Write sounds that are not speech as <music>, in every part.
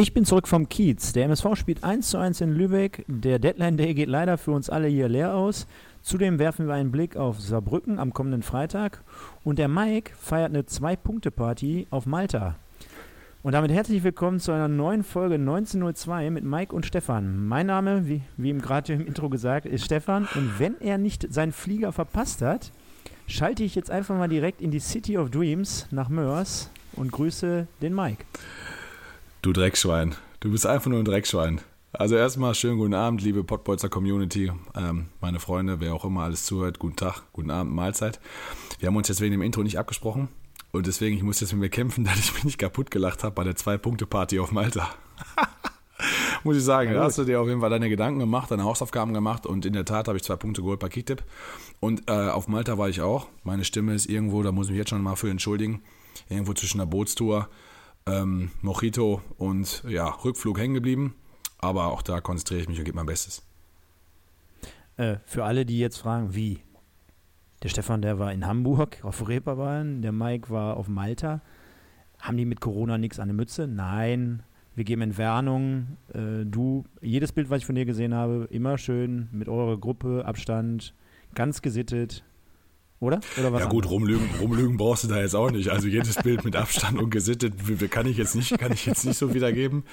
Ich bin zurück vom Kiez. Der MSV spielt 1 zu 1 in Lübeck. Der Deadline Day geht leider für uns alle hier leer aus. Zudem werfen wir einen Blick auf Saarbrücken am kommenden Freitag. Und der Mike feiert eine Zwei-Punkte-Party auf Malta. Und damit herzlich willkommen zu einer neuen Folge 1902 mit Mike und Stefan. Mein Name, wie, wie ihm gerade im Intro gesagt, ist Stefan. Und wenn er nicht seinen Flieger verpasst hat, schalte ich jetzt einfach mal direkt in die City of Dreams nach Mörs und grüße den Mike. Du Dreckschwein. Du bist einfach nur ein Dreckschwein. Also erstmal schönen guten Abend, liebe Pottbolzer Community, ähm, meine Freunde, wer auch immer alles zuhört, guten Tag, guten Abend, Mahlzeit. Wir haben uns jetzt wegen dem Intro nicht abgesprochen und deswegen, ich muss jetzt mit mir kämpfen, <laughs> dass ich mich nicht kaputt gelacht habe bei der Zwei-Punkte-Party auf Malta. <laughs> muss ich sagen, da hast du dir auf jeden Fall deine Gedanken gemacht, deine Hausaufgaben gemacht und in der Tat habe ich zwei Punkte geholt bei Kicktip. Und äh, auf Malta war ich auch. Meine Stimme ist irgendwo, da muss ich mich jetzt schon mal für entschuldigen, irgendwo zwischen der Bootstour ähm, Mojito und ja, Rückflug hängen geblieben. Aber auch da konzentriere ich mich und gebe mein Bestes. Äh, für alle, die jetzt fragen, wie? Der Stefan, der war in Hamburg auf Reeperbahn, der Mike war auf Malta. Haben die mit Corona nichts an der Mütze? Nein. Wir geben Entwarnung. Äh, du, jedes Bild, was ich von dir gesehen habe, immer schön mit eurer Gruppe, Abstand, ganz gesittet. Oder? Oder was ja gut, rumlügen, rumlügen brauchst du da jetzt auch nicht. Also jedes Bild mit Abstand und gesittet kann ich jetzt nicht, kann ich jetzt nicht so wiedergeben.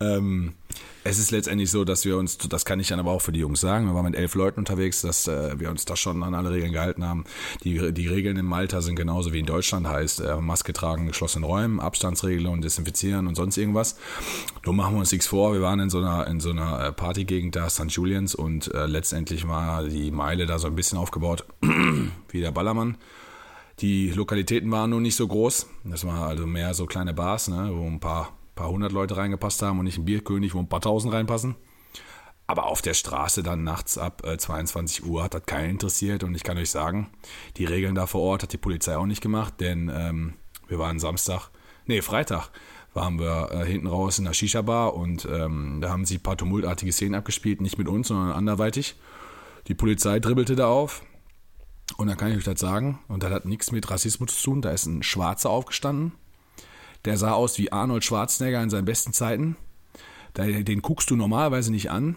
Ähm, es ist letztendlich so, dass wir uns, das kann ich dann aber auch für die Jungs sagen, wir waren mit elf Leuten unterwegs, dass äh, wir uns da schon an alle Regeln gehalten haben. Die, die Regeln in Malta sind genauso wie in Deutschland, heißt äh, Maske tragen, geschlossenen Räumen, Abstandsregelungen, desinfizieren und sonst irgendwas. Nur machen wir uns nichts vor, wir waren in so einer, in so einer äh, Partygegend da, St. Julians und äh, letztendlich war die Meile da so ein bisschen aufgebaut <clears throat> wie der Ballermann. Die Lokalitäten waren nur nicht so groß. Das war also mehr so kleine Bars, ne, wo ein paar paar hundert Leute reingepasst haben und nicht ein Bierkönig, wo ein paar tausend reinpassen. Aber auf der Straße dann nachts ab äh, 22 Uhr hat das keinen interessiert und ich kann euch sagen, die Regeln da vor Ort hat die Polizei auch nicht gemacht, denn ähm, wir waren Samstag, nee, Freitag waren wir äh, hinten raus in der Shisha-Bar und ähm, da haben sie ein paar tumultartige Szenen abgespielt, nicht mit uns, sondern anderweitig. Die Polizei dribbelte da auf und dann kann ich euch das sagen, und das hat nichts mit Rassismus zu tun, da ist ein Schwarzer aufgestanden, der sah aus wie Arnold Schwarzenegger in seinen besten Zeiten. Den guckst du normalerweise nicht an.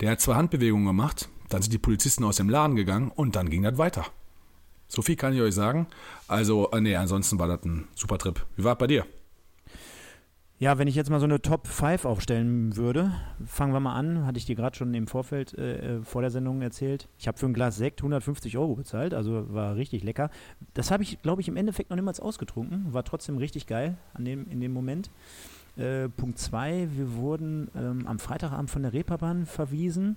Der hat zwei Handbewegungen gemacht, dann sind die Polizisten aus dem Laden gegangen und dann ging das weiter. So viel kann ich euch sagen. Also, äh, nee, ansonsten war das ein super Trip. Wie war es bei dir? Ja, wenn ich jetzt mal so eine Top 5 aufstellen würde, fangen wir mal an, hatte ich dir gerade schon im Vorfeld äh, äh vor der Sendung erzählt. Ich habe für ein Glas Sekt 150 Euro bezahlt, also war richtig lecker. Das habe ich, glaube ich, im Endeffekt noch niemals ausgetrunken, war trotzdem richtig geil an dem, in dem Moment. Äh, Punkt 2, wir wurden ähm, am Freitagabend von der Reeperbahn verwiesen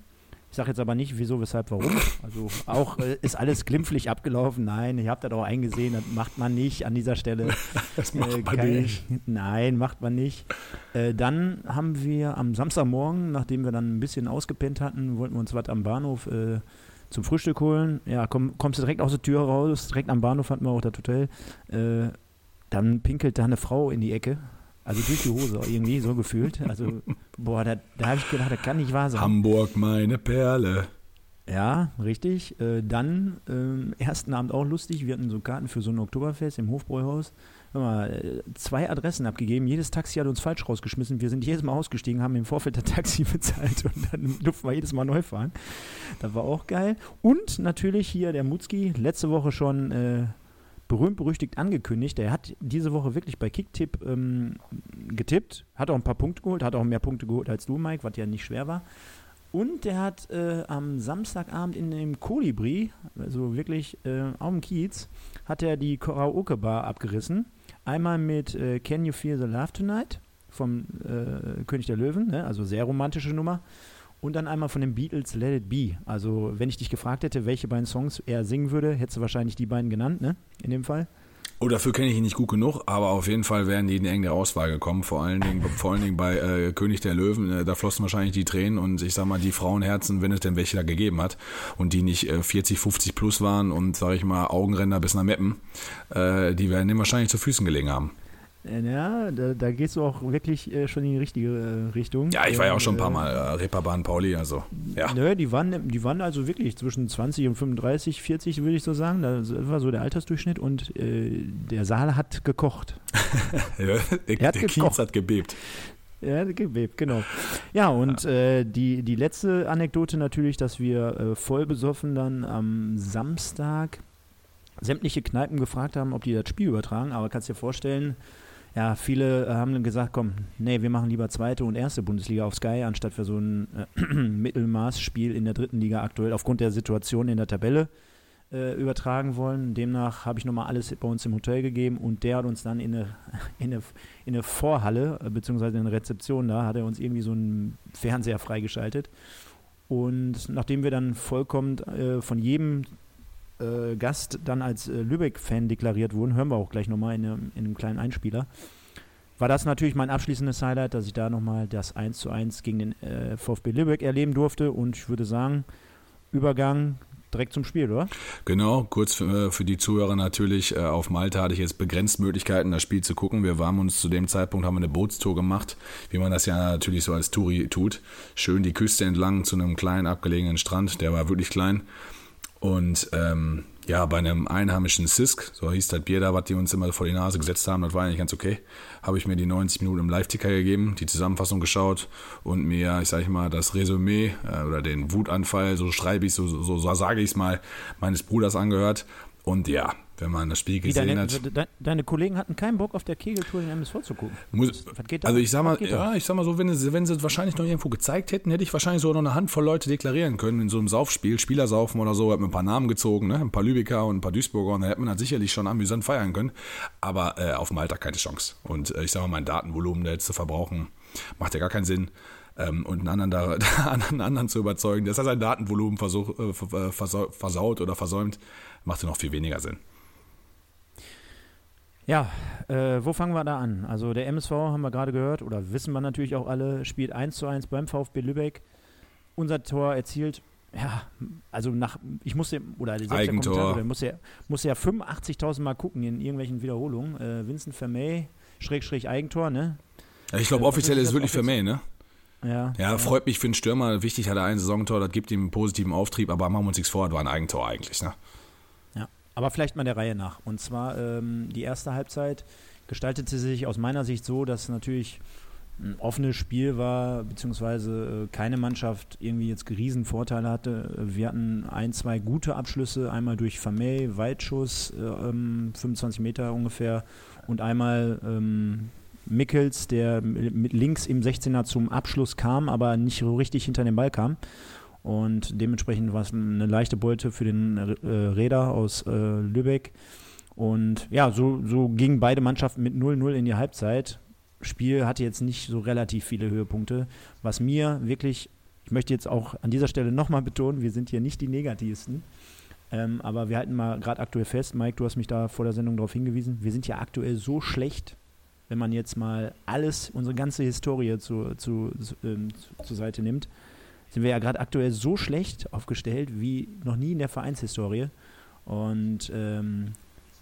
ich sage jetzt aber nicht, wieso, weshalb, warum. Also auch äh, ist alles glimpflich abgelaufen. Nein, ich habe das auch eingesehen, das macht man nicht an dieser Stelle. <laughs> Das macht äh, man nicht. Nein, macht man nicht. Äh, dann haben wir am Samstagmorgen, nachdem wir dann ein bisschen ausgepennt hatten, wollten wir uns was am Bahnhof äh, zum Frühstück holen. Ja, komm, kommst du direkt aus der Tür raus, direkt am Bahnhof hatten wir auch das Hotel. Äh, dann pinkelt da eine Frau in die Ecke also durch die Hose irgendwie, so gefühlt. Also, <laughs> boah, da, da habe ich gedacht, das kann nicht wahr sein. Hamburg, meine Perle. Ja, richtig. Äh, dann, äh, ersten Abend auch lustig. Wir hatten so Karten für so ein Oktoberfest im Hofbräuhaus. Hör mal, äh, zwei Adressen abgegeben. Jedes Taxi hat uns falsch rausgeschmissen. Wir sind jedes Mal ausgestiegen, haben im Vorfeld das Taxi <laughs> bezahlt und dann durften wir jedes Mal neu fahren. Das war auch geil. Und natürlich hier der Mutzki, letzte Woche schon äh, berühmt-berüchtigt angekündigt. Er hat diese Woche wirklich bei Kicktipp ähm, getippt, hat auch ein paar Punkte geholt, hat auch mehr Punkte geholt als du, Mike, was ja nicht schwer war. Und der hat äh, am Samstagabend in dem Kolibri, also wirklich äh, auf dem Kiez, hat er die Karaoke-Bar abgerissen. Einmal mit äh, Can You Feel the Love Tonight vom äh, König der Löwen, ne? also sehr romantische Nummer. Und dann einmal von den Beatles Let It Be. Also, wenn ich dich gefragt hätte, welche beiden Songs er singen würde, hättest du wahrscheinlich die beiden genannt, ne? In dem Fall. Oh, dafür kenne ich ihn nicht gut genug, aber auf jeden Fall wären die in enge Auswahl gekommen. Vor allen Dingen, <laughs> vor allen Dingen bei äh, König der Löwen, äh, da flossen wahrscheinlich die Tränen und ich sag mal, die Frauenherzen, wenn es denn welche da gegeben hat und die nicht äh, 40, 50 plus waren und sag ich mal, Augenränder bis nach Meppen, äh, die werden dem wahrscheinlich zu Füßen gelegen haben. Äh, ja, da, da gehst du auch wirklich äh, schon in die richtige äh, Richtung. Ja, ich war ja auch schon ein paar Mal äh, Reeperbahn Pauli, also ja. Nö, die waren, die waren also wirklich zwischen 20 und 35, 40 würde ich so sagen. Das war so der Altersdurchschnitt und äh, der Saal hat gekocht. <laughs> ja, der, Er hat der gekocht. Kiez hat gebebt. Ja, gebebt, genau. Ja, und Äh, die, die letzte Anekdote natürlich, dass wir äh, voll besoffen dann am Samstag sämtliche Kneipen gefragt haben, ob die das Spiel übertragen. Aber kannst dir vorstellen, ja, viele äh, haben dann gesagt, komm, nee, wir machen lieber zweite und erste Bundesliga auf Sky, anstatt für so ein äh, <clears throat> Mittelmaßspiel in der dritten Liga aktuell aufgrund der Situation in der Tabelle äh, übertragen wollen. Demnach habe ich nochmal alles bei uns im Hotel gegeben und der hat uns dann in eine, <laughs> in eine, in eine Vorhalle, äh, beziehungsweise in eine Rezeption da, hat er uns irgendwie so einen Fernseher freigeschaltet. Und nachdem wir dann vollkommen äh, von jedem äh, Gast dann als äh, Lübeck-Fan deklariert wurden, hören wir auch gleich nochmal in, einem- in einem kleinen Einspieler, war das natürlich mein abschließendes Highlight, dass ich da nochmal das 1 zu 1 gegen den äh, VfB Lübeck erleben durfte und ich würde sagen, Übergang direkt zum Spiel, oder? Genau, kurz für, für die Zuhörer natürlich, äh, auf Malta hatte ich jetzt begrenzt Möglichkeiten, das Spiel zu gucken. Wir waren uns zu dem Zeitpunkt, haben eine Bootstour gemacht, wie man das ja natürlich so als Touri tut. Schön die Küste entlang zu einem kleinen abgelegenen Strand, der war wirklich klein. Und ähm, ja, bei einem einheimischen Sisk, so hieß das Bier da, was die uns immer vor die Nase gesetzt haben, das war eigentlich ganz okay. Habe ich mir die 90 Minuten im Live-Ticker gegeben, die Zusammenfassung geschaut und mir, ich sage mal, das Resümee äh, oder den Wutanfall, so schreibe ich, so, so, so sage ich es mal, meines Bruders angehört. Und ja, wenn man das Spiel gesehen deine, hat. de, deine Kollegen hatten keinen Bock auf der Kegeltour den MSV zu gucken. Muss, Was geht da? also ich sag mal, ja, ich sag mal so, wenn sie, wenn sie es wahrscheinlich noch irgendwo gezeigt hätten, hätte ich wahrscheinlich so noch eine Handvoll Leute deklarieren können in so einem Saufspiel, Spielersaufen oder so, hat mir ein paar Namen gezogen, ne? ein paar Lübecker und ein paar Duisburger und da hätte man das sicherlich schon amüsant feiern können. Aber äh, auf Malta keine Chance. Und äh, ich sag mal, mein Datenvolumen da jetzt zu verbrauchen, macht ja gar keinen Sinn. Ähm, und einen anderen, da, <laughs> einen anderen zu überzeugen, dass er sein Datenvolumen versuch, äh, versau- versaut oder versäumt, macht ja noch viel weniger Sinn. Ja, äh, wo fangen wir da an? Also der MSV haben wir gerade gehört, oder wissen wir natürlich auch alle, spielt 1 zu 1 beim VfB Lübeck. Unser Tor erzielt, ja, also nach, ich musste, oder selbst der Eigentor. Kommentator, der musste ja, musste ja 85.000 Mal gucken in irgendwelchen Wiederholungen. Äh, Vincent Vermey, Schrägstrich Eigentor, ne? Ja, ich glaube, Äh, offiziell ist es wirklich mich, ne? Ja, Ja, freut mich für einen Stürmer. Wichtig hat er ein Saisontor, das gibt ihm einen positiven Auftrieb, aber machen wir uns nichts vor, das war ein Eigentor eigentlich. Ne? Aber vielleicht mal der Reihe nach. Und zwar ähm, die erste Halbzeit gestaltete sich aus meiner Sicht so, dass natürlich ein offenes Spiel war, beziehungsweise äh, keine Mannschaft irgendwie jetzt riesen Vorteile hatte. Wir hatten ein, zwei gute Abschlüsse, einmal durch Vermey, Weitschuss, äh, ähm, 25 Meter ungefähr, und einmal ähm, Mickels, der mit links im 16er zum Abschluss kam, aber nicht so richtig hinter den Ball kam. Und dementsprechend war es eine leichte Beute für den äh, Räder aus äh, Lübeck. Und ja, so, so gingen beide Mannschaften mit 0-0 in die Halbzeit. Spiel hatte jetzt nicht so relativ viele Höhepunkte. Was mir wirklich, ich möchte jetzt auch an dieser Stelle nochmal betonen, wir sind hier nicht die negativsten. Ähm, aber wir halten mal gerade aktuell fest, Mike, du hast mich da vor der Sendung darauf hingewiesen, wir sind ja aktuell so schlecht, wenn man jetzt mal alles, unsere ganze Historie zu, zu, zu, ähm, zu, zur Seite nimmt, sind wir ja gerade aktuell so schlecht aufgestellt wie noch nie in der Vereinshistorie. Und ähm,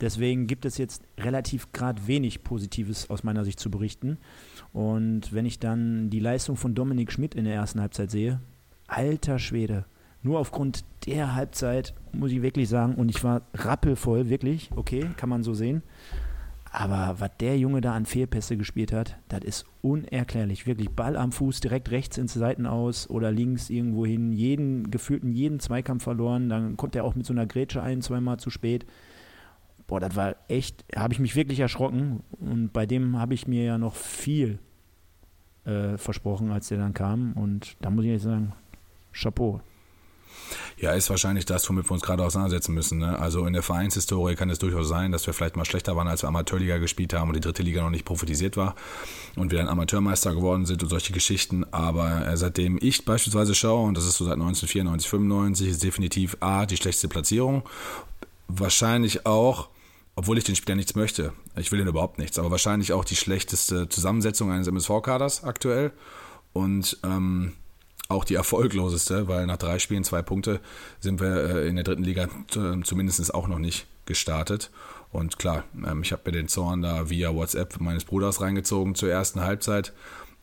deswegen gibt es jetzt relativ gerade wenig Positives aus meiner Sicht zu berichten. Und wenn ich dann die Leistung von Dominik Schmidt in der ersten Halbzeit sehe, alter Schwede, nur aufgrund der Halbzeit muss ich wirklich sagen, und ich war rappelvoll, wirklich, okay, kann man so sehen. Aber was der Junge da an Fehlpässe gespielt hat, das ist unerklärlich. Wirklich Ball am Fuß, direkt rechts ins Seitenaus oder links irgendwo hin, jeden, gefühlten jeden Zweikampf verloren. Dann kommt er auch mit so einer Grätsche ein, zweimal zu spät. Boah, das war echt, habe ich mich wirklich erschrocken. Und bei dem habe ich mir ja noch viel äh, versprochen, als der dann kam. Und da muss ich jetzt sagen, Chapeau. Ja, ist wahrscheinlich das, womit wir uns gerade auseinandersetzen müssen. Ne? Also in der Vereinshistorie kann es durchaus sein, dass wir vielleicht mal schlechter waren, als wir Amateurliga gespielt haben und die dritte Liga noch nicht prophetisiert war und wir dann Amateurmeister geworden sind und solche Geschichten. Aber äh, seitdem ich beispielsweise schaue, und das ist so seit 1994, 95, ist definitiv A, die schlechteste Platzierung. Wahrscheinlich auch obwohl ich den Spieler nichts möchte. Ich will ihn überhaupt nichts, aber wahrscheinlich auch die schlechteste Zusammensetzung eines MSV-Kaders aktuell und ähm, auch die erfolgloseste, weil nach drei Spielen zwei Punkte sind wir äh, in der dritten Liga zumindest auch noch nicht gestartet. Und klar, ähm, ich habe mir den Zorn da via WhatsApp meines Bruders reingezogen zur ersten Halbzeit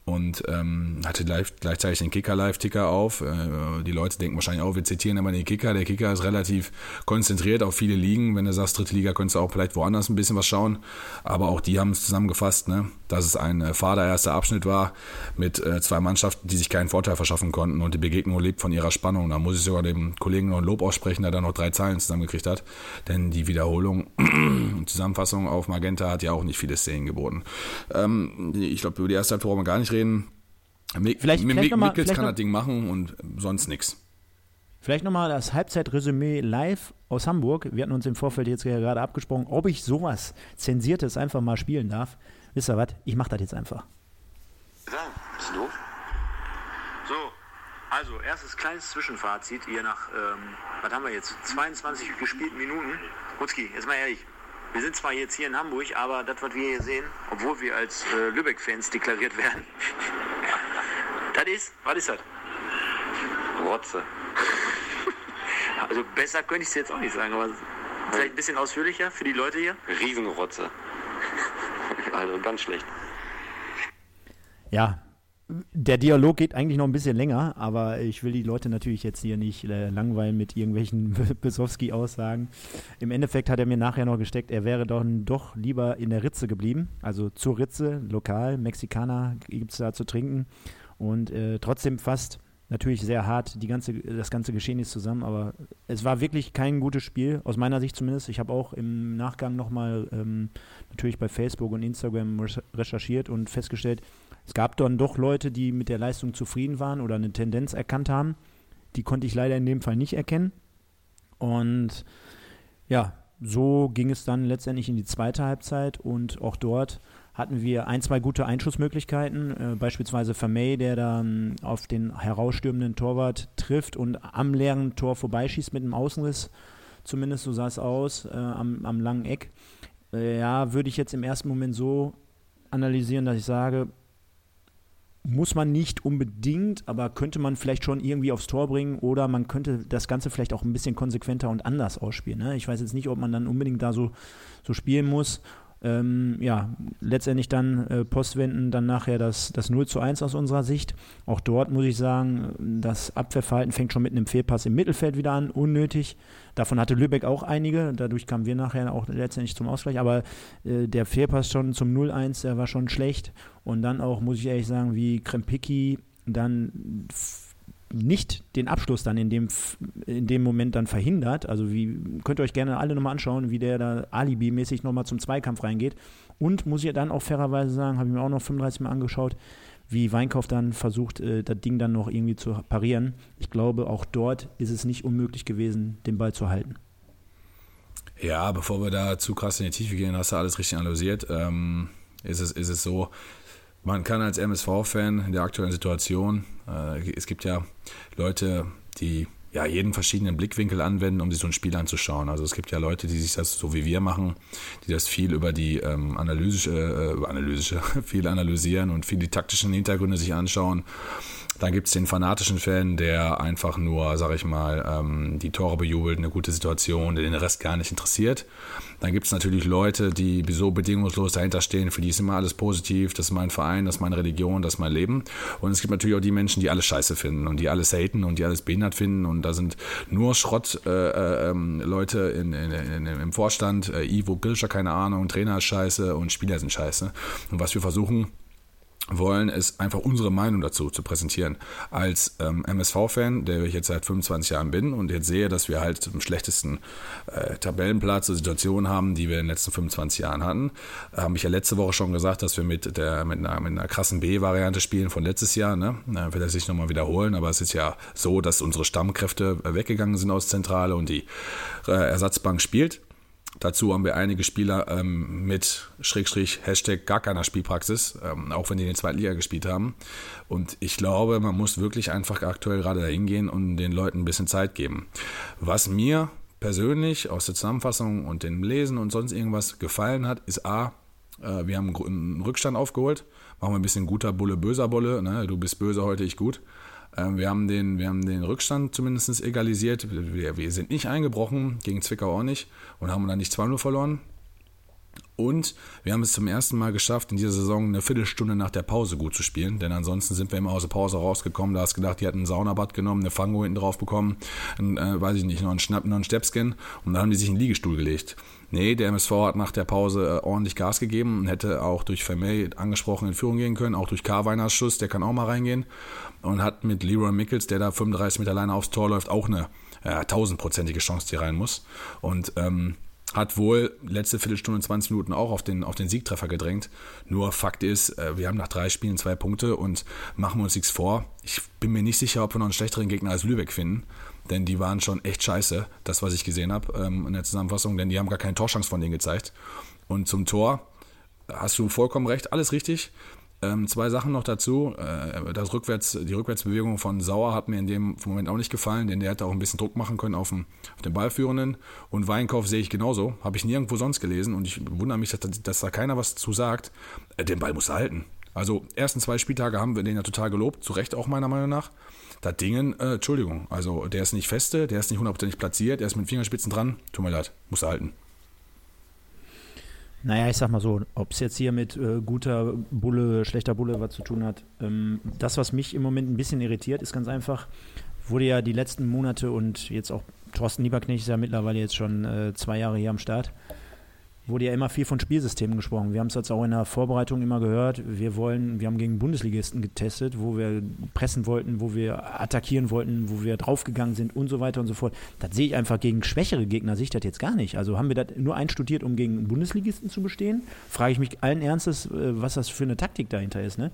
und ähm, hatte live, gleichzeitig den Kicker-Live-Ticker auf. Äh, die Leute denken wahrscheinlich auch, wir zitieren immer den Kicker. Der Kicker ist relativ konzentriert auf viele Ligen. Wenn du sagst, dritte Liga, könntest du auch vielleicht woanders ein bisschen was schauen. Aber auch die haben es zusammengefasst, ne? Dass es ein äh, fahrererster Abschnitt war mit äh, zwei Mannschaften, die sich keinen Vorteil verschaffen konnten. Und die Begegnung lebt von ihrer Spannung. Da muss ich sogar dem Kollegen noch ein Lob aussprechen, der da noch drei Zeilen zusammengekriegt hat. Denn die Wiederholung <clears throat> und Zusammenfassung auf Magenta hat ja auch nicht viele Szenen geboten. Ähm, ich glaube, über die erste Halbzeit brauchen wir gar nicht reden. Mick, vielleicht, vielleicht Mickels kann das Ding machen und sonst nichts. Vielleicht nochmal das Halbzeitresümee live aus Hamburg. Wir hatten uns im Vorfeld jetzt gerade abgesprochen, ob ich sowas Zensiertes einfach mal spielen darf. Wisst ihr was? Ich mach das jetzt einfach. Ja, bist du doof? So, also erstes kleines Zwischenfazit hier nach, ähm, was haben wir jetzt? 22 gespielten Minuten. Rutzki, jetzt mal ehrlich, wir sind zwar jetzt hier in Hamburg, aber das, was wir hier sehen, obwohl wir als äh, Lübeck-Fans deklariert werden, <laughs> das ist, was ist das? Rotze. <laughs> Also besser könnte ich es jetzt auch nicht sagen, aber vielleicht ein bisschen ausführlicher für die Leute hier. Riesenrotze. Also ganz schlecht. Ja, der Dialog geht eigentlich noch ein bisschen länger, aber ich will die Leute natürlich jetzt hier nicht äh, langweilen mit irgendwelchen <laughs> Besowski-Aussagen. Im Endeffekt hat er mir nachher noch gesteckt, er wäre doch, doch lieber in der Ritze geblieben, also zur Ritze, lokal, Mexikaner gibt es da zu trinken und äh, trotzdem fast natürlich sehr hart die ganze, das ganze Geschehen ist zusammen, aber es war wirklich kein gutes Spiel, aus meiner Sicht zumindest. Ich habe auch im Nachgang nochmal ähm, natürlich bei Facebook und Instagram recherchiert und festgestellt, es gab dann doch Leute, die mit der Leistung zufrieden waren oder eine Tendenz erkannt haben. Die konnte ich leider in dem Fall nicht erkennen. Und ja, so ging es dann letztendlich in die zweite Halbzeit und auch dort hatten wir ein, zwei gute Einschussmöglichkeiten, äh, beispielsweise Vermey, der dann auf den herausstürmenden Torwart trifft und am leeren Tor vorbeischießt mit einem Außenriss, zumindest so sah es aus, äh, am, am langen Eck. Äh, ja, würde ich jetzt im ersten Moment so analysieren, dass ich sage, muss man nicht unbedingt, aber könnte man vielleicht schon irgendwie aufs Tor bringen oder man könnte das Ganze vielleicht auch ein bisschen konsequenter und anders ausspielen. Ne? Ich weiß jetzt nicht, ob man dann unbedingt da so, so spielen muss ähm, ja, letztendlich dann äh, postwenden, dann nachher das, das 0 zu 1 aus unserer Sicht. Auch dort muss ich sagen, das Abwehrverhalten fängt schon mit einem Fehlpass im Mittelfeld wieder an, unnötig. Davon hatte Lübeck auch einige, dadurch kamen wir nachher auch letztendlich zum Ausgleich, aber äh, der Fehlpass schon zum 0-1, der war schon schlecht. Und dann auch, muss ich ehrlich sagen, wie Krempicki dann nicht den Abschluss dann in dem, in dem Moment dann verhindert. Also wie könnt ihr euch gerne alle nochmal anschauen, wie der da alibi-mäßig nochmal zum Zweikampf reingeht. Und muss ich dann auch fairerweise sagen, habe ich mir auch noch 35 Mal angeschaut, wie Weinkauf dann versucht, äh, das Ding dann noch irgendwie zu parieren. Ich glaube, auch dort ist es nicht unmöglich gewesen, den Ball zu halten. Ja, bevor wir da zu krass in die Tiefe gehen, hast du alles richtig analysiert. Ähm, ist, es, ist es so, man kann als MSV-Fan in der aktuellen Situation, äh, es gibt ja Leute, die ja, jeden verschiedenen Blickwinkel anwenden, um sich so ein Spiel anzuschauen. Also es gibt ja Leute, die sich das so wie wir machen, die das viel über die ähm, analysische, äh, analysische, <laughs> viel analysieren und viel die taktischen Hintergründe sich anschauen dann gibt es den fanatischen Fan, der einfach nur, sag ich mal, ähm, die Tore bejubelt, eine gute Situation, der den Rest gar nicht interessiert. Dann gibt es natürlich Leute, die so bedingungslos dahinter stehen, für die ist immer alles positiv, das ist mein Verein, das ist meine Religion, das ist mein Leben. Und es gibt natürlich auch die Menschen, die alles scheiße finden und die alles haten und die alles behindert finden. Und da sind nur Schrott-Leute äh, äh, in, in, in, im Vorstand, äh, Ivo Gilscher, keine Ahnung, Trainer ist scheiße und Spieler sind scheiße. Und was wir versuchen, wollen, ist einfach unsere Meinung dazu zu präsentieren. Als ähm, MSV-Fan, der ich jetzt seit 25 Jahren bin und jetzt sehe, dass wir halt zum schlechtesten äh, Tabellenplatz eine Situation haben, die wir in den letzten 25 Jahren hatten, habe ich ja letzte Woche schon gesagt, dass wir mit der mit einer, mit einer krassen B-Variante spielen von letztes Jahr. Ne? Äh, will er sich nochmal wiederholen, aber es ist ja so, dass unsere Stammkräfte weggegangen sind aus Zentrale und die äh, Ersatzbank spielt. Dazu haben wir einige Spieler ähm, mit Schrägstrich Hashtag gar keiner Spielpraxis, ähm, auch wenn die in der zweiten Liga gespielt haben. Und ich glaube, man muss wirklich einfach aktuell gerade dahin gehen und den Leuten ein bisschen Zeit geben. Was mir persönlich aus der Zusammenfassung und dem Lesen und sonst irgendwas gefallen hat, ist A, äh, wir haben einen Rückstand aufgeholt. Machen wir ein bisschen guter Bulle, böser Bulle. Ne? Du bist böse, heute ich gut. Ähm, wir, haben den, wir haben den Rückstand zumindest egalisiert. Wir, wir sind nicht eingebrochen, gegen Zwickau auch nicht und haben dann nicht 2-0 verloren. Und wir haben es zum ersten Mal geschafft, in dieser Saison eine Viertelstunde nach der Pause gut zu spielen. Denn ansonsten sind wir immer aus der Pause rausgekommen. Da hast du gedacht, die hatten ein Saunabad genommen, eine Fango hinten drauf bekommen, ein, äh, weiß ich nicht, noch einen Schnapp, noch einen Stepscan. Und dann haben die sich in den Liegestuhl gelegt. Nee, der MSV hat nach der Pause äh, ordentlich Gas gegeben und hätte auch durch Vermey angesprochen in Führung gehen können. Auch durch Carweiners Schuss, der kann auch mal reingehen. Und hat mit Leroy Mickels, der da 35 Meter alleine aufs Tor läuft, auch eine tausendprozentige Chance, die rein muss. Und ähm, hat wohl letzte Viertelstunde, 20 Minuten auch auf den, auf den Siegtreffer gedrängt. Nur Fakt ist, äh, wir haben nach drei Spielen zwei Punkte und machen uns nichts vor. Ich bin mir nicht sicher, ob wir noch einen schlechteren Gegner als Lübeck finden, denn die waren schon echt scheiße, das, was ich gesehen habe ähm, in der Zusammenfassung, denn die haben gar keine Torchance von denen gezeigt. Und zum Tor hast du vollkommen recht, alles richtig. Ähm, zwei Sachen noch dazu. Äh, das Rückwärts, die Rückwärtsbewegung von Sauer hat mir in dem Moment auch nicht gefallen, denn der hätte auch ein bisschen Druck machen können auf den, auf den Ballführenden. Und Weinkauf sehe ich genauso. Habe ich nirgendwo sonst gelesen und ich wundere mich, dass, dass da keiner was zu sagt. Äh, den Ball muss er halten. Also, ersten zwei Spieltage haben wir den ja total gelobt, zu Recht auch meiner Meinung nach. Da Dingen, äh, Entschuldigung, also der ist nicht feste, der ist nicht hundertprozentig platziert, der ist mit Fingerspitzen dran. Tut mir leid, muss er halten. Naja, ich sag mal so, ob es jetzt hier mit äh, guter Bulle, schlechter Bulle was zu tun hat. Ähm, das, was mich im Moment ein bisschen irritiert, ist ganz einfach, wurde ja die letzten Monate und jetzt auch Thorsten Lieberknecht ist ja mittlerweile jetzt schon äh, zwei Jahre hier am Start wurde ja immer viel von Spielsystemen gesprochen. Wir haben es jetzt auch in der Vorbereitung immer gehört. Wir wollen, wir haben gegen Bundesligisten getestet, wo wir pressen wollten, wo wir attackieren wollten, wo wir draufgegangen sind und so weiter und so fort. Das sehe ich einfach gegen schwächere Gegner, sehe ich das jetzt gar nicht. Also haben wir das nur einstudiert, um gegen Bundesligisten zu bestehen? Frage ich mich allen Ernstes, äh, was das für eine Taktik dahinter ist. Ne?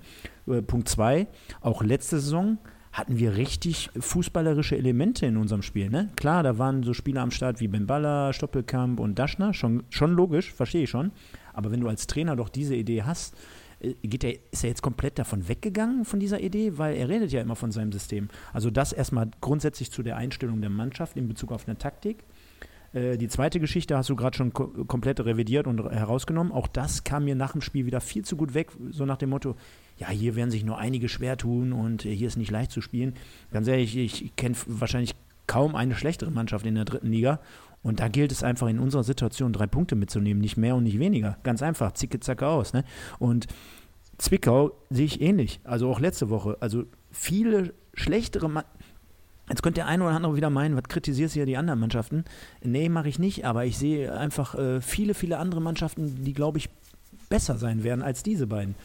Äh, Punkt zwei, auch letzte Saison hatten wir richtig fußballerische Elemente in unserem Spiel. Ne? Klar, da waren so Spieler am Start wie Bemballa, Stoppelkamp und Daschner, schon, schon logisch, verstehe ich schon. Aber wenn du als Trainer doch diese Idee hast, äh, geht er, ist er jetzt komplett davon weggegangen von dieser Idee? Weil er redet ja immer von seinem System. Also das erstmal grundsätzlich zu der Einstellung der Mannschaft in Bezug auf eine Taktik. Äh, die zweite Geschichte hast du gerade schon ko komplett revidiert und herausgenommen. Auch das kam mir nach dem Spiel wieder viel zu gut weg, so nach dem Motto, ja, hier werden sich nur einige schwer tun und hier ist nicht leicht zu spielen. Ganz ehrlich, ich kenne wahrscheinlich kaum eine schlechtere Mannschaft in der dritten Liga. Und da gilt es einfach in unserer Situation drei Punkte mitzunehmen, nicht mehr und nicht weniger. Ganz einfach, zicke zacke aus. Ne? Und Zwickau sehe ich ähnlich. Also auch letzte Woche. Also viele schlechtere Mannschaften. Jetzt könnte der eine oder andere wieder meinen, was kritisierst du ja die anderen Mannschaften? Nee, mache ich nicht, aber ich sehe einfach äh, viele, viele andere Mannschaften, die, glaube ich, besser sein werden als diese beiden.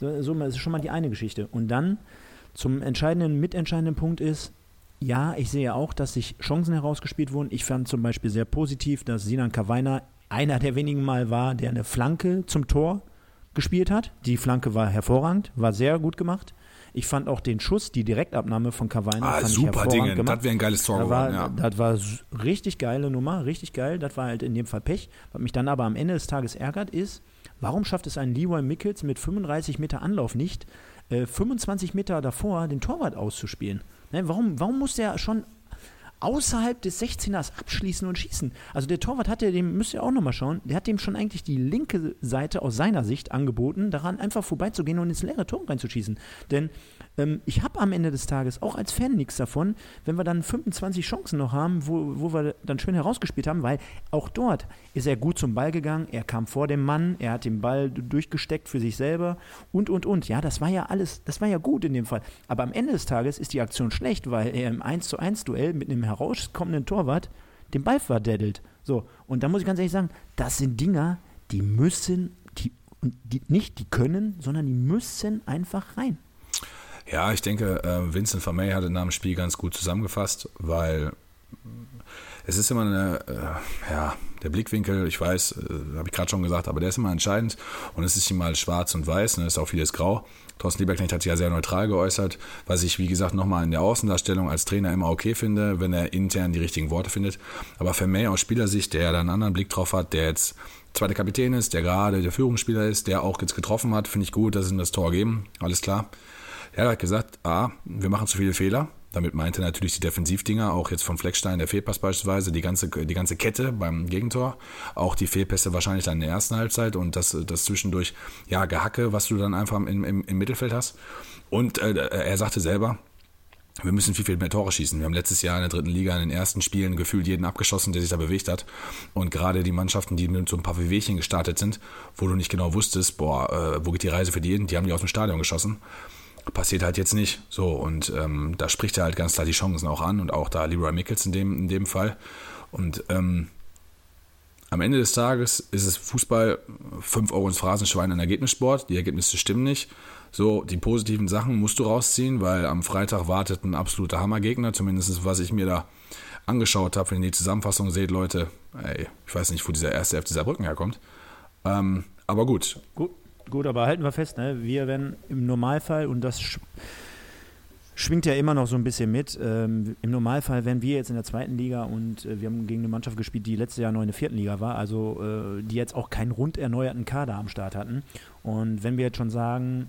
So, das ist schon mal die eine Geschichte. Und dann zum entscheidenden, mitentscheidenden Punkt ist, ja, ich sehe auch, dass sich Chancen herausgespielt wurden. Ich fand zum Beispiel sehr positiv, dass Sinan Kawainer einer der wenigen Mal war, der eine Flanke zum Tor gespielt hat. Die Flanke war hervorragend, war sehr gut gemacht. Ich fand auch den Schuss, die Direktabnahme von Kawainer, ah, fand super ich Dinge. Das wäre ein geiles Tor geworden, ja. Das war richtig geile Nummer, richtig geil. Das war halt in dem Fall Pech. Was mich dann aber am Ende des Tages ärgert, ist, Warum schafft es ein Leroy Mickels mit 35 Meter Anlauf nicht, äh, 25 Meter davor den Torwart auszuspielen? Ne, warum, warum muss der schon außerhalb des 16ers abschließen und schießen. Also der Torwart hat ja dem, müsst ihr auch nochmal schauen, der hat dem schon eigentlich die linke Seite aus seiner Sicht angeboten, daran einfach vorbeizugehen und ins leere Tor reinzuschießen. Denn ähm, ich habe am Ende des Tages auch als Fan nichts davon, wenn wir dann 25 Chancen noch haben, wo, wo wir dann schön herausgespielt haben, weil auch dort ist er gut zum Ball gegangen, er kam vor dem Mann, er hat den Ball durchgesteckt für sich selber und, und, und. Ja, das war ja alles, das war ja gut in dem Fall. Aber am Ende des Tages ist die Aktion schlecht, weil er im 1 zu 1 Duell mit einem herauskommenden Torwart den Ball verdaddelt. So, und da muss ich ganz ehrlich sagen, das sind Dinger, die müssen, die, die nicht die können, sondern die müssen einfach rein. Ja, ich denke, äh, Vincent Vermey hat nach dem Spiel ganz gut zusammengefasst, weil es ist immer eine, äh, ja, der Blickwinkel, ich weiß, äh, habe ich gerade schon gesagt, aber der ist immer entscheidend und es ist mal schwarz und weiß, ne, ist auch vieles grau. Thorsten Lieberknecht hat sich ja sehr neutral geäußert, was ich, wie gesagt, nochmal in der Außendarstellung als Trainer immer okay finde, wenn er intern die richtigen Worte findet. Aber Vermey aus Spielersicht, der da einen anderen Blick drauf hat, der jetzt zweiter Kapitän ist, der gerade der Führungsspieler ist, der auch jetzt getroffen hat, finde ich gut, dass sie ihm das Tor geben, alles klar. Er hat gesagt, A, wir machen zu viele Fehler, Damit meinte er natürlich die Defensivdinger, auch jetzt von Fleckstein, der Fehlpass beispielsweise, die ganze, die ganze Kette beim Gegentor, auch die Fehlpässe wahrscheinlich dann in der ersten Halbzeit und das, das zwischendurch, ja, Gehacke, was du dann einfach im, im, im Mittelfeld hast. Und äh, er sagte selber, wir müssen viel, viel mehr Tore schießen. Wir haben letztes Jahr in der dritten Liga in den ersten Spielen gefühlt jeden abgeschossen, der sich da bewegt hat. Und gerade die Mannschaften, die mit so ein paar Wehwehchen gestartet sind, wo du nicht genau wusstest, boah, äh, wo geht die Reise für die hin, die haben die aus dem Stadion geschossen. Passiert halt jetzt nicht. So, und ähm, da spricht er halt ganz klar die Chancen auch an und auch da Leroy Mickels in dem, in dem Fall. Und ähm, am Ende des Tages ist es Fußball 5 Euro ins Phrasenschwein ein Ergebnissport. Die Ergebnisse stimmen nicht. So, die positiven Sachen musst du rausziehen, weil am Freitag wartet ein absoluter Hammergegner, zumindest was ich mir da angeschaut habe. Wenn ihr die Zusammenfassung seht, Leute, ey, ich weiß nicht, wo dieser erste F dieser Brücken herkommt. Ähm, aber gut. gut. Gut, aber halten wir fest, ne? wir werden im Normalfall, und das sch schwingt ja immer noch so ein bisschen mit, ähm, im Normalfall wären wir jetzt in der zweiten Liga und äh, wir haben gegen eine Mannschaft gespielt, die letztes Jahr noch in der vierten Liga war, also äh, die jetzt auch keinen rund erneuerten Kader am Start hatten. Und wenn wir jetzt schon sagen,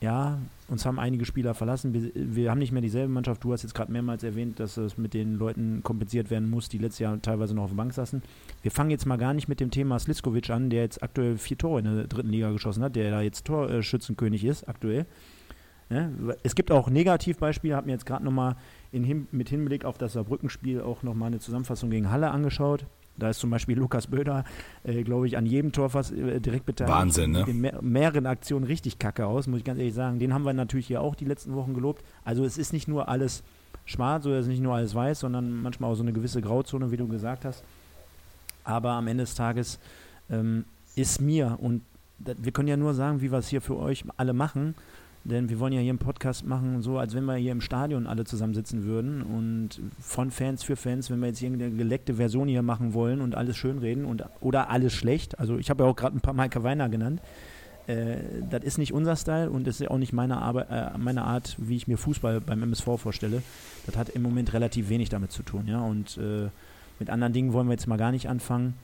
ja, uns haben einige Spieler verlassen. Wir, wir haben nicht mehr dieselbe Mannschaft. Du hast jetzt gerade mehrmals erwähnt, dass es mit den Leuten kompensiert werden muss, die letztes Jahr teilweise noch auf der Bank saßen. Wir fangen jetzt mal gar nicht mit dem Thema Sliskovic an, der jetzt aktuell vier Tore in der dritten Liga geschossen hat, der da jetzt Torschützenkönig ist, aktuell. Es gibt auch Negativbeispiele, habe mir jetzt gerade nochmal mit Hinblick auf das Saarbrücken-Spiel auch nochmal eine Zusammenfassung gegen Halle angeschaut. Da ist zum Beispiel Lukas Böder, äh, glaube ich, an jedem Tor fast äh, direkt beteiligt. Wahnsinn, ne? In mehr, mehreren Aktionen richtig kacke aus, muss ich ganz ehrlich sagen. Den haben wir natürlich hier auch die letzten Wochen gelobt. Also es ist nicht nur alles schwarz oder es ist nicht nur alles weiß, sondern manchmal auch so eine gewisse Grauzone, wie du gesagt hast. Aber am Ende des Tages ähm, ist mir, und wir können ja nur sagen, wie wir es hier für euch alle machen, denn wir wollen ja hier einen Podcast machen, so als wenn wir hier im Stadion alle zusammensitzen würden und von Fans für Fans, wenn wir jetzt irgendeine geleckte Version hier machen wollen und alles schönreden und oder alles schlecht. Also ich habe ja auch gerade ein paar Maike Weiner genannt. Äh, das ist nicht unser Style und das ist auch nicht meine, Arbeit, äh, meine Art, wie ich mir Fußball beim MSV vorstelle. Das hat im Moment relativ wenig damit zu tun, ja. Und äh, mit anderen Dingen wollen wir jetzt mal gar nicht anfangen.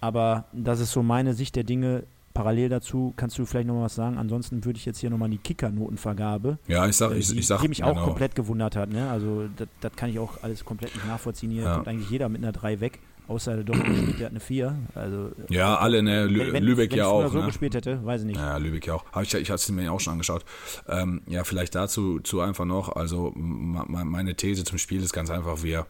Aber das ist so meine Sicht der Dinge parallel dazu kannst du vielleicht noch mal was sagen. Ansonsten würde ich jetzt hier nochmal die Kicker-Notenvergabe. Ja, ich sag, ich, die, ich sag. Die mich auch genau. komplett gewundert hat. Ne? Also, das kann ich auch alles komplett nicht nachvollziehen. Hier ja. kommt eigentlich jeder mit einer 3 weg. Außer der Dortmund <clears throat> spielt, der hat eine 4. Also, ja, alle, ne? Lü wenn, Lübeck wenn ja auch. so ne? gespielt hätte, weiß ich nicht. Ja, Lübeck ja auch. Hab ich ich hatte es mir auch schon angeschaut. Ähm, ja, vielleicht dazu zu einfach noch. Also, meine These zum Spiel ist ganz einfach, wir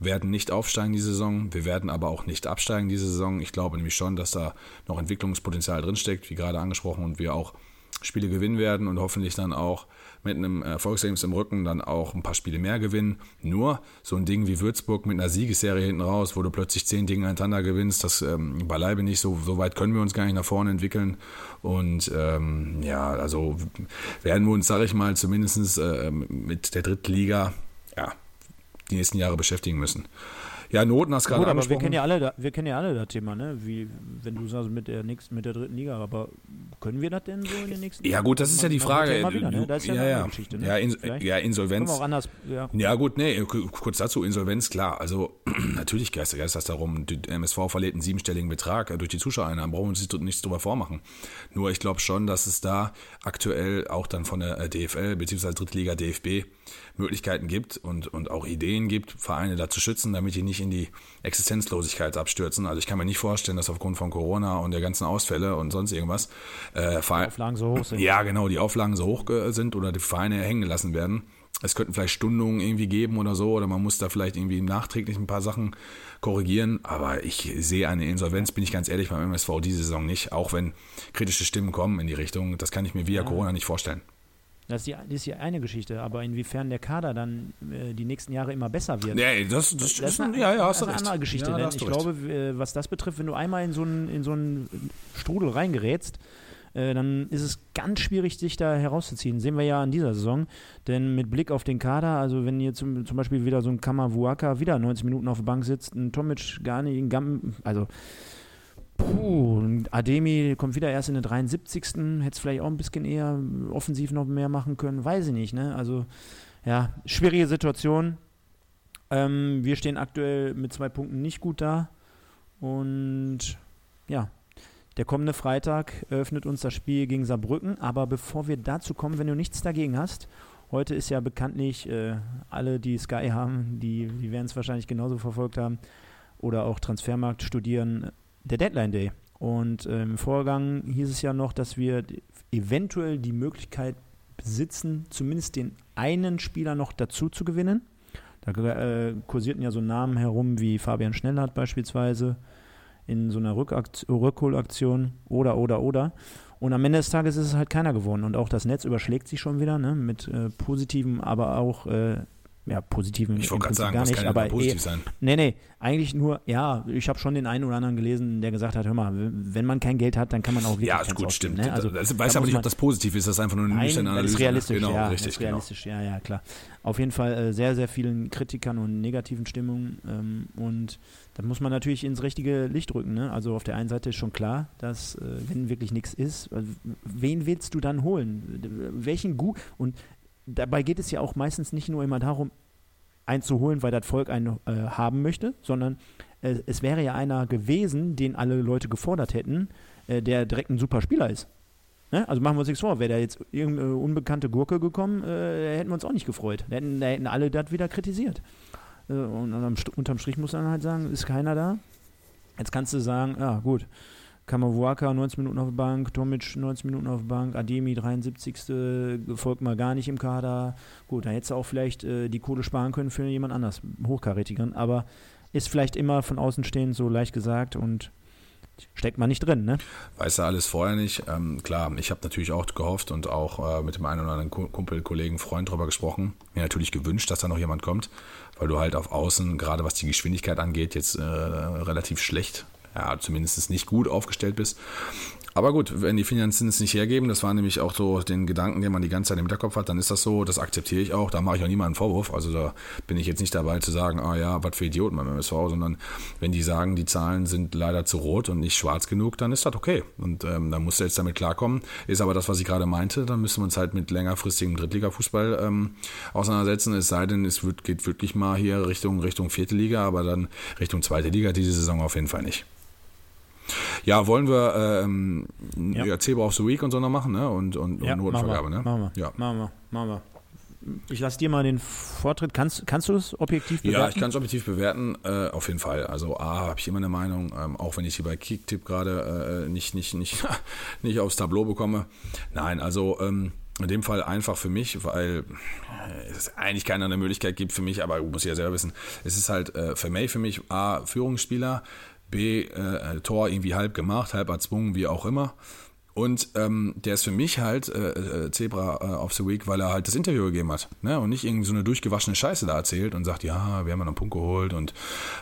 werden nicht aufsteigen diese Saison. Wir werden aber auch nicht absteigen diese Saison. Ich glaube nämlich schon, dass da noch Entwicklungspotenzial drinsteckt, wie gerade angesprochen, und wir auch Spiele gewinnen werden und hoffentlich dann auch mit einem Erfolgsergebnis im Rücken dann auch ein paar Spiele mehr gewinnen. Nur so ein Ding wie Würzburg mit einer Siegesserie hinten raus, wo du plötzlich zehn Dinge hintereinander gewinnst, das ähm, beileibe nicht. So, so weit können wir uns gar nicht nach vorne entwickeln. Und ähm, ja, also werden wir uns, sage ich mal, zumindest äh, mit der Drittliga ja, die nächsten Jahre beschäftigen müssen. Ja, Noten hast gerade Gut, aber angesprochen. wir kennen ja alle, da, wir kennen ja alle das Thema, ne? Wie, wenn du sagst mit der nächsten, mit der dritten Liga, aber können wir das denn so in den nächsten Ja gut, das ist ja die Frage. Ja, wieder, ne? Das ist ja, ja, ja. Geschichte, ne? ja, in, ja, Insolvenz. Auch anders, ja. Ja gut, nee, kurz dazu, Insolvenz, klar. Also <clears throat> natürlich es das darum, die MSV verliert einen siebenstelligen Betrag durch die Zuschauereinnahmen, brauchen wir uns nichts drüber vormachen. Nur ich glaube schon, dass es da aktuell auch dann von der DFL bzw. Drittliga DFB Möglichkeiten gibt und, und auch Ideen gibt, Vereine da zu schützen, damit die nicht in die Existenzlosigkeit abstürzen. Also ich kann mir nicht vorstellen, dass aufgrund von Corona und der ganzen Ausfälle und sonst irgendwas äh, die Auflagen so hoch sind. Ja, genau, die Auflagen so hoch sind oder die Vereine hängen gelassen werden. Es könnten vielleicht Stundungen irgendwie geben oder so, oder man muss da vielleicht irgendwie nachträglich ein paar Sachen korrigieren. Aber ich sehe eine Insolvenz, bin ich ganz ehrlich, beim MSV diese Saison nicht, auch wenn kritische Stimmen kommen in die Richtung. Das kann ich mir via ja. Corona nicht vorstellen. Das ist, die, das ist die eine Geschichte, aber inwiefern der Kader dann äh, die nächsten Jahre immer besser wird. Nee, das, das, das ist eine, ja, ja, das ist eine andere Geschichte. Ja, ich glaube, was das betrifft, wenn du einmal in so einen, in so einen Strudel reingerätst, äh, dann ist es ganz schwierig, sich da herauszuziehen. Sehen wir ja an dieser Saison. Denn mit Blick auf den Kader, also wenn hier zum, zum Beispiel wieder so ein Kamavuaka wieder 90 Minuten auf der Bank sitzt, ein Tomic gar nicht, ein Gam, also Puh, Ademi kommt wieder erst in der 73. Hätte es vielleicht auch ein bisschen eher offensiv noch mehr machen können, weiß ich nicht. Ne? Also, ja, schwierige Situation. Ähm, wir stehen aktuell mit zwei Punkten nicht gut da. Und ja, der kommende Freitag eröffnet uns das Spiel gegen Saarbrücken. Aber bevor wir dazu kommen, wenn du nichts dagegen hast Heute ist ja bekanntlich, äh, alle, die Sky haben, die, die werden es wahrscheinlich genauso verfolgt haben oder auch Transfermarkt studieren, der Deadline Day. Und äh, im Vorgang hieß es ja noch, dass wir eventuell die Möglichkeit besitzen, zumindest den einen Spieler noch dazu zu gewinnen. Da äh, kursierten ja so Namen herum wie Fabian Schnellhardt beispielsweise in so einer Rückholaktion oder, oder, oder. Und am Ende des Tages ist es halt keiner geworden. Und auch das Netz überschlägt sich schon wieder ne, mit äh, positiven, aber auch äh, ja, positiven Ich wollte gerade sagen, gar nicht, ja aber positiv eh, sein. Nee, nee, eigentlich nur, ja, ich habe schon den einen oder anderen gelesen, der gesagt hat, hör mal, wenn man kein Geld hat, dann kann man auch wirklich Ja, ist gut, ausgeben, stimmt. Ne? Also, das da weiß aber nicht, ob das positiv ist. Das ist einfach nur eine Nein, nüchterne das Analyse. ist realistisch, Genau, ja, richtig. das ist realistisch, ja, ja, klar. Auf jeden Fall äh, sehr, sehr vielen Kritikern und negativen Stimmungen ähm, und da muss man natürlich ins richtige Licht rücken. Ne? Also auf der einen Seite ist schon klar, dass äh, wenn wirklich nichts ist, äh, wen willst du dann holen? Welchen gut und dabei geht es ja auch meistens nicht nur immer darum, einen zu holen, weil das Volk einen äh, haben möchte, sondern äh, es wäre ja einer gewesen, den alle Leute gefordert hätten, äh, der direkt ein super Spieler ist. Ne? Also machen wir uns nichts vor, wäre da jetzt irgendeine unbekannte Gurke gekommen, äh, hätten wir uns auch nicht gefreut. Da hätten, da hätten alle das wieder kritisiert. Äh, und unterm Strich muss man halt sagen, ist keiner da. Jetzt kannst du sagen, ja gut, Kamavuaka 90 Minuten auf Bank, Tomic 90 Minuten auf Bank, Ademi 73. gefolgt mal gar nicht im Kader. Gut, da hättest du auch vielleicht äh, die Kohle sparen können für jemand anders, hochkarätigeren, aber ist vielleicht immer von außen stehend so leicht gesagt und steckt man nicht drin, ne? Weiß er alles vorher nicht. Ähm, klar, ich habe natürlich auch gehofft und auch äh, mit dem einen oder anderen Ku- Kumpel, Kollegen, Freund drüber gesprochen. Mir natürlich gewünscht, dass da noch jemand kommt, weil du halt auf Außen, gerade was die Geschwindigkeit angeht, jetzt äh, relativ schlecht, ja, zumindest nicht gut aufgestellt bist. Aber gut, wenn die Finanzen es nicht hergeben, das war nämlich auch so den Gedanken, den man die ganze Zeit im Hinterkopf hat, dann ist das so, das akzeptiere ich auch, da mache ich auch niemanden Vorwurf. Also da bin ich jetzt nicht dabei zu sagen, ah ja, was für Idioten beim MSV, sondern wenn die sagen, die Zahlen sind leider zu rot und nicht schwarz genug, dann ist das okay. Und ähm, dann musst du jetzt damit klarkommen. Ist aber das, was ich gerade meinte, dann müssen wir uns halt mit längerfristigem Drittliga-Fußball ähm, auseinandersetzen. Es sei denn, es wird, geht wirklich mal hier Richtung, Richtung vierte Liga, aber dann Richtung zweite Liga diese Saison auf jeden Fall nicht. Ja, wollen wir ähm, Ja. ja. Zebra of the Week und so noch machen, ne? Und, und, und machen wir, Notenvergabe, ne? machen wir, Ja. machen wir, machen wir. Ich lasse dir mal den Vortritt. Kannst, kannst du das objektiv bewerten? Ja, ich kann es objektiv bewerten, äh, auf jeden Fall. Also A, habe ich immer eine Meinung, ähm, auch wenn ich sie bei Kicktipp gerade äh, nicht, nicht, nicht, <laughs> nicht aufs Tableau bekomme. Nein, also ähm, in dem Fall einfach für mich, weil äh, es eigentlich keine andere Möglichkeit gibt für mich, aber muss ich ja selber wissen. Es ist halt äh, für May für mich A, Führungsspieler, B, äh, Tor irgendwie halb gemacht, halb erzwungen, wie auch immer. Und ähm, der ist für mich halt äh, äh, Zebra äh, of the Week, weil er halt das Interview gegeben hat. Ne? Und nicht irgendwie so eine durchgewaschene Scheiße da erzählt und sagt, ja, wir haben ja noch einen Punkt geholt und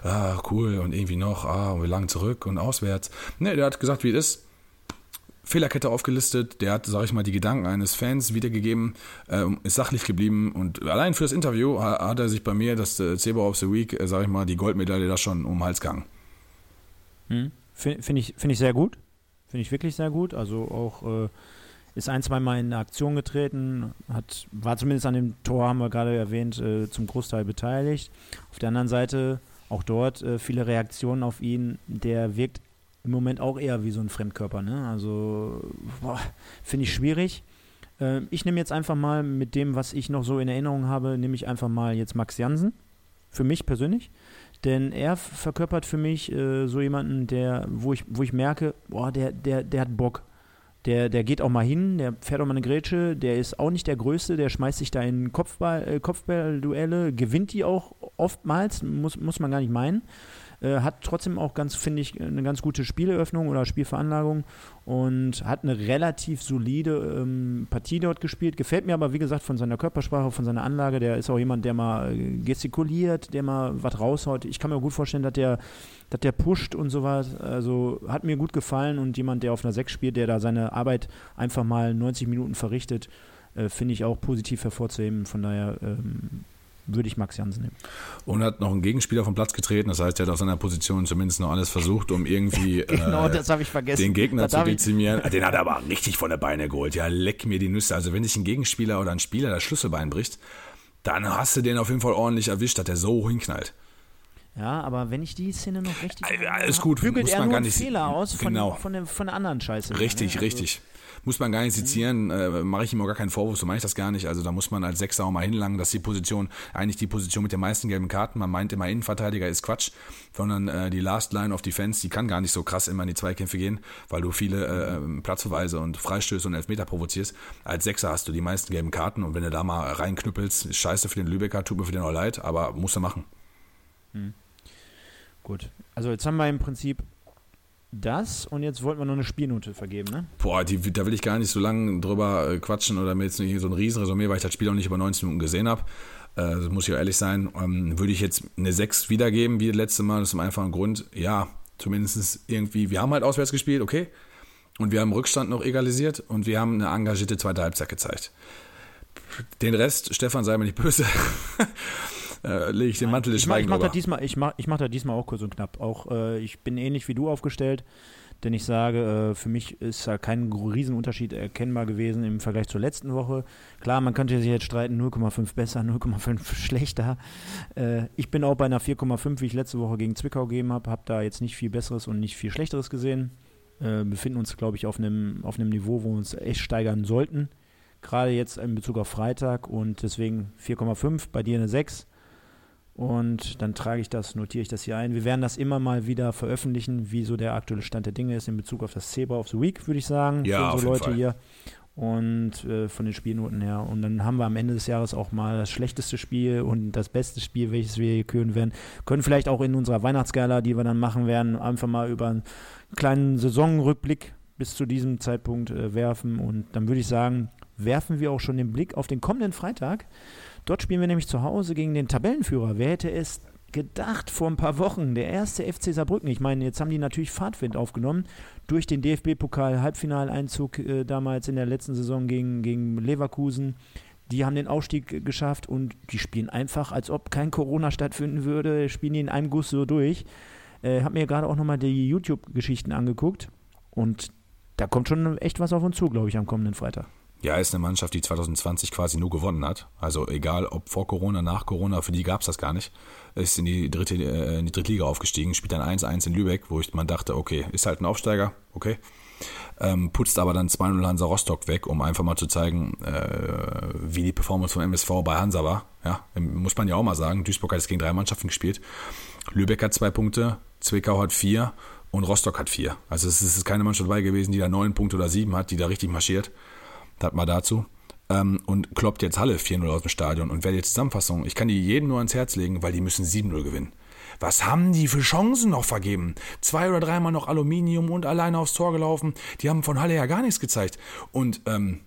ah, cool und irgendwie noch, ah, wir lagen zurück und auswärts. Ne, der hat gesagt, wie es ist. Fehlerkette aufgelistet, der hat, sag ich mal, die Gedanken eines Fans wiedergegeben, ähm, ist sachlich geblieben und allein für das Interview ha- hat er sich bei mir, das äh, Zebra of the Week, äh, sag ich mal, die Goldmedaille da schon um den Hals gegangen. Finde find ich, find ich sehr gut. Finde ich wirklich sehr gut. Also auch äh, ist ein, zwei Mal in Aktion getreten, hat, war zumindest an dem Tor, haben wir gerade erwähnt, äh, zum Großteil beteiligt. Auf der anderen Seite auch dort äh, viele Reaktionen auf ihn. Der wirkt im Moment auch eher wie so ein Fremdkörper. Ne? Also finde ich schwierig. Äh, ich nehme jetzt einfach mal mit dem, was ich noch so in Erinnerung habe, nehme ich einfach mal jetzt Max Jansen. Für mich persönlich. Denn er verkörpert für mich äh, so jemanden, der, wo ich, wo ich merke, boah, der, der, der hat Bock. Der, der geht auch mal hin, der fährt auch mal eine Grätsche, der ist auch nicht der Größte, der schmeißt sich da in Kopfball, äh, Kopfballduelle, gewinnt die auch oftmals, muss, muss man gar nicht meinen. Äh, hat trotzdem auch ganz, finde ich, eine ganz gute Spieleröffnung oder Spielveranlagung und hat eine relativ solide ähm, Partie dort gespielt. Gefällt mir aber, wie gesagt, von seiner Körpersprache, von seiner Anlage. Der ist auch jemand, der mal äh, gestikuliert, der mal was raushaut. Ich kann mir gut vorstellen, dass der, dass der pusht und sowas. Also hat mir gut gefallen und jemand, der auf einer 6 spielt, der da seine Arbeit einfach mal 90 Minuten verrichtet, äh, finde ich auch positiv hervorzuheben. Von daher ähm, würde ich Max Jansen nehmen. Und hat noch einen Gegenspieler vom Platz getreten. Das heißt, er hat auf seiner Position zumindest noch alles versucht, um irgendwie <laughs> Genau, äh, den Gegner zu hab ich- dezimieren. Den hat er aber richtig von der Beine geholt. Ja, leck mir die Nüsse. Also wenn sich ein Gegenspieler oder ein Spieler das Schlüsselbein bricht, dann hast du den auf jeden Fall ordentlich erwischt, dass der so hinknallt. Ja, aber wenn ich die Szene noch richtig. Alles gut, bügelt muss er man nur gar nicht- Fehler aus von, genau. von, der, von der anderen Scheiße. Richtig, ne? Also, richtig. Muss man gar nicht sezieren, äh, mache ich ihm auch gar keinen Vorwurf, so meine ich das gar nicht. Also da muss man als Sechser auch mal hinlangen, dass die Position, eigentlich die Position mit den meisten gelben Karten, man meint immer Innenverteidiger ist Quatsch, sondern äh, die Last Line of Defense, die kann gar nicht so krass immer in die Zweikämpfe gehen, weil du viele äh, Platzverweise und Freistöße und Elfmeter provozierst. Als Sechser hast du die meisten gelben Karten und wenn du da mal reinknüppelst, ist scheiße für den Lübecker, tut mir für den auch leid, aber musst du machen. Gut. Also jetzt haben wir im Prinzip das und jetzt wollten wir noch eine Spielnote vergeben, ne? Boah, die, da will ich gar nicht so lange drüber äh, quatschen oder mir jetzt nicht so ein Riesenresümee, weil ich das Spiel auch nicht über 90 Minuten gesehen habe. Äh, muss ich auch ehrlich sein. Ähm, würde ich jetzt eine 6 wiedergeben wie das letzte Mal, das ist zum einfachen Grund, ja, zumindest irgendwie, wir haben halt auswärts gespielt, okay. Und wir haben Rückstand noch egalisiert und wir haben eine engagierte zweite Halbzeit gezeigt. Den Rest, Stefan, sei mir nicht böse, <laughs> äh, lege ich den Mantel des Ich mache Schweigens mach das diesmal, ich mach, ich mach das diesmal auch kurz und knapp. Auch äh, ich bin ähnlich wie du aufgestellt, denn ich sage, äh, für mich ist da kein Riesenunterschied erkennbar gewesen im Vergleich zur letzten Woche. Klar, man könnte sich jetzt streiten, 0,5 besser, 0,5 <laughs> schlechter. Äh, ich bin auch bei einer 4,5, wie ich letzte Woche gegen Zwickau gegeben habe, habe da jetzt nicht viel Besseres und nicht viel Schlechteres gesehen. Äh, befinden uns, glaube ich, auf einem auf einem Niveau, wo wir uns echt steigern sollten. Gerade jetzt in Bezug auf Freitag und deswegen 4,5, bei dir eine 6. Und dann trage ich das, notiere ich das hier ein. Wir werden das immer mal wieder veröffentlichen, wie so der aktuelle Stand der Dinge ist in Bezug auf das Zebra of the Week, würde ich sagen. Ja, für auf unsere jeden Leute Fall. hier. Und äh, von den Spielnoten her. Und dann haben wir am Ende des Jahres auch mal das schlechteste Spiel und das beste Spiel, welches wir hier küren werden. Können vielleicht auch in unserer Weihnachtsgala, die wir dann machen werden, einfach mal über einen kleinen Saisonrückblick bis zu diesem Zeitpunkt äh, werfen. Und dann würde ich sagen, werfen wir auch schon den Blick auf den kommenden Freitag. Dort spielen wir nämlich zu Hause gegen den Tabellenführer. Wer hätte es gedacht vor ein paar Wochen? Der erste FC Saarbrücken. Ich meine, jetzt haben die natürlich Fahrtwind aufgenommen durch den DFB-Pokal-Halbfinaleinzug äh, damals in der letzten Saison gegen, gegen Leverkusen. Die haben den Aufstieg geschafft und die spielen einfach, als ob kein Corona stattfinden würde, spielen die in einem Guss so durch. Äh, hab mir gerade auch nochmal die YouTube-Geschichten angeguckt und da kommt schon echt was auf uns zu, glaube ich, am kommenden Freitag. Ja, ist eine Mannschaft, die 2020 quasi nur gewonnen hat. Also egal, ob vor Corona, nach Corona, für die gab es das gar nicht. Ist in die dritte, äh, in die Drittliga aufgestiegen, spielt dann 1-1 in Lübeck, wo ich man dachte, okay, ist halt ein Aufsteiger, okay. Ähm, putzt aber dann 2-0 Hansa Rostock weg, um einfach mal zu zeigen, äh, wie die Performance vom MSV bei Hansa war. Ja, muss man ja auch mal sagen. Duisburg hat jetzt gegen drei Mannschaften gespielt. Lübeck hat zwei Punkte, Zwickau hat vier und Rostock hat vier. Also es ist keine Mannschaft dabei gewesen, die da neun Punkte oder sieben hat, die da richtig marschiert. Das mal dazu. Ähm, und kloppt jetzt Halle 4-0 aus dem Stadion. Und wer die Zusammenfassung, ich kann die jedem nur ans Herz legen, weil die müssen 7-0 gewinnen. Was haben die für Chancen noch vergeben? Zwei oder dreimal noch Aluminium und alleine aufs Tor gelaufen. Die haben von Halle ja gar nichts gezeigt. Und ähm,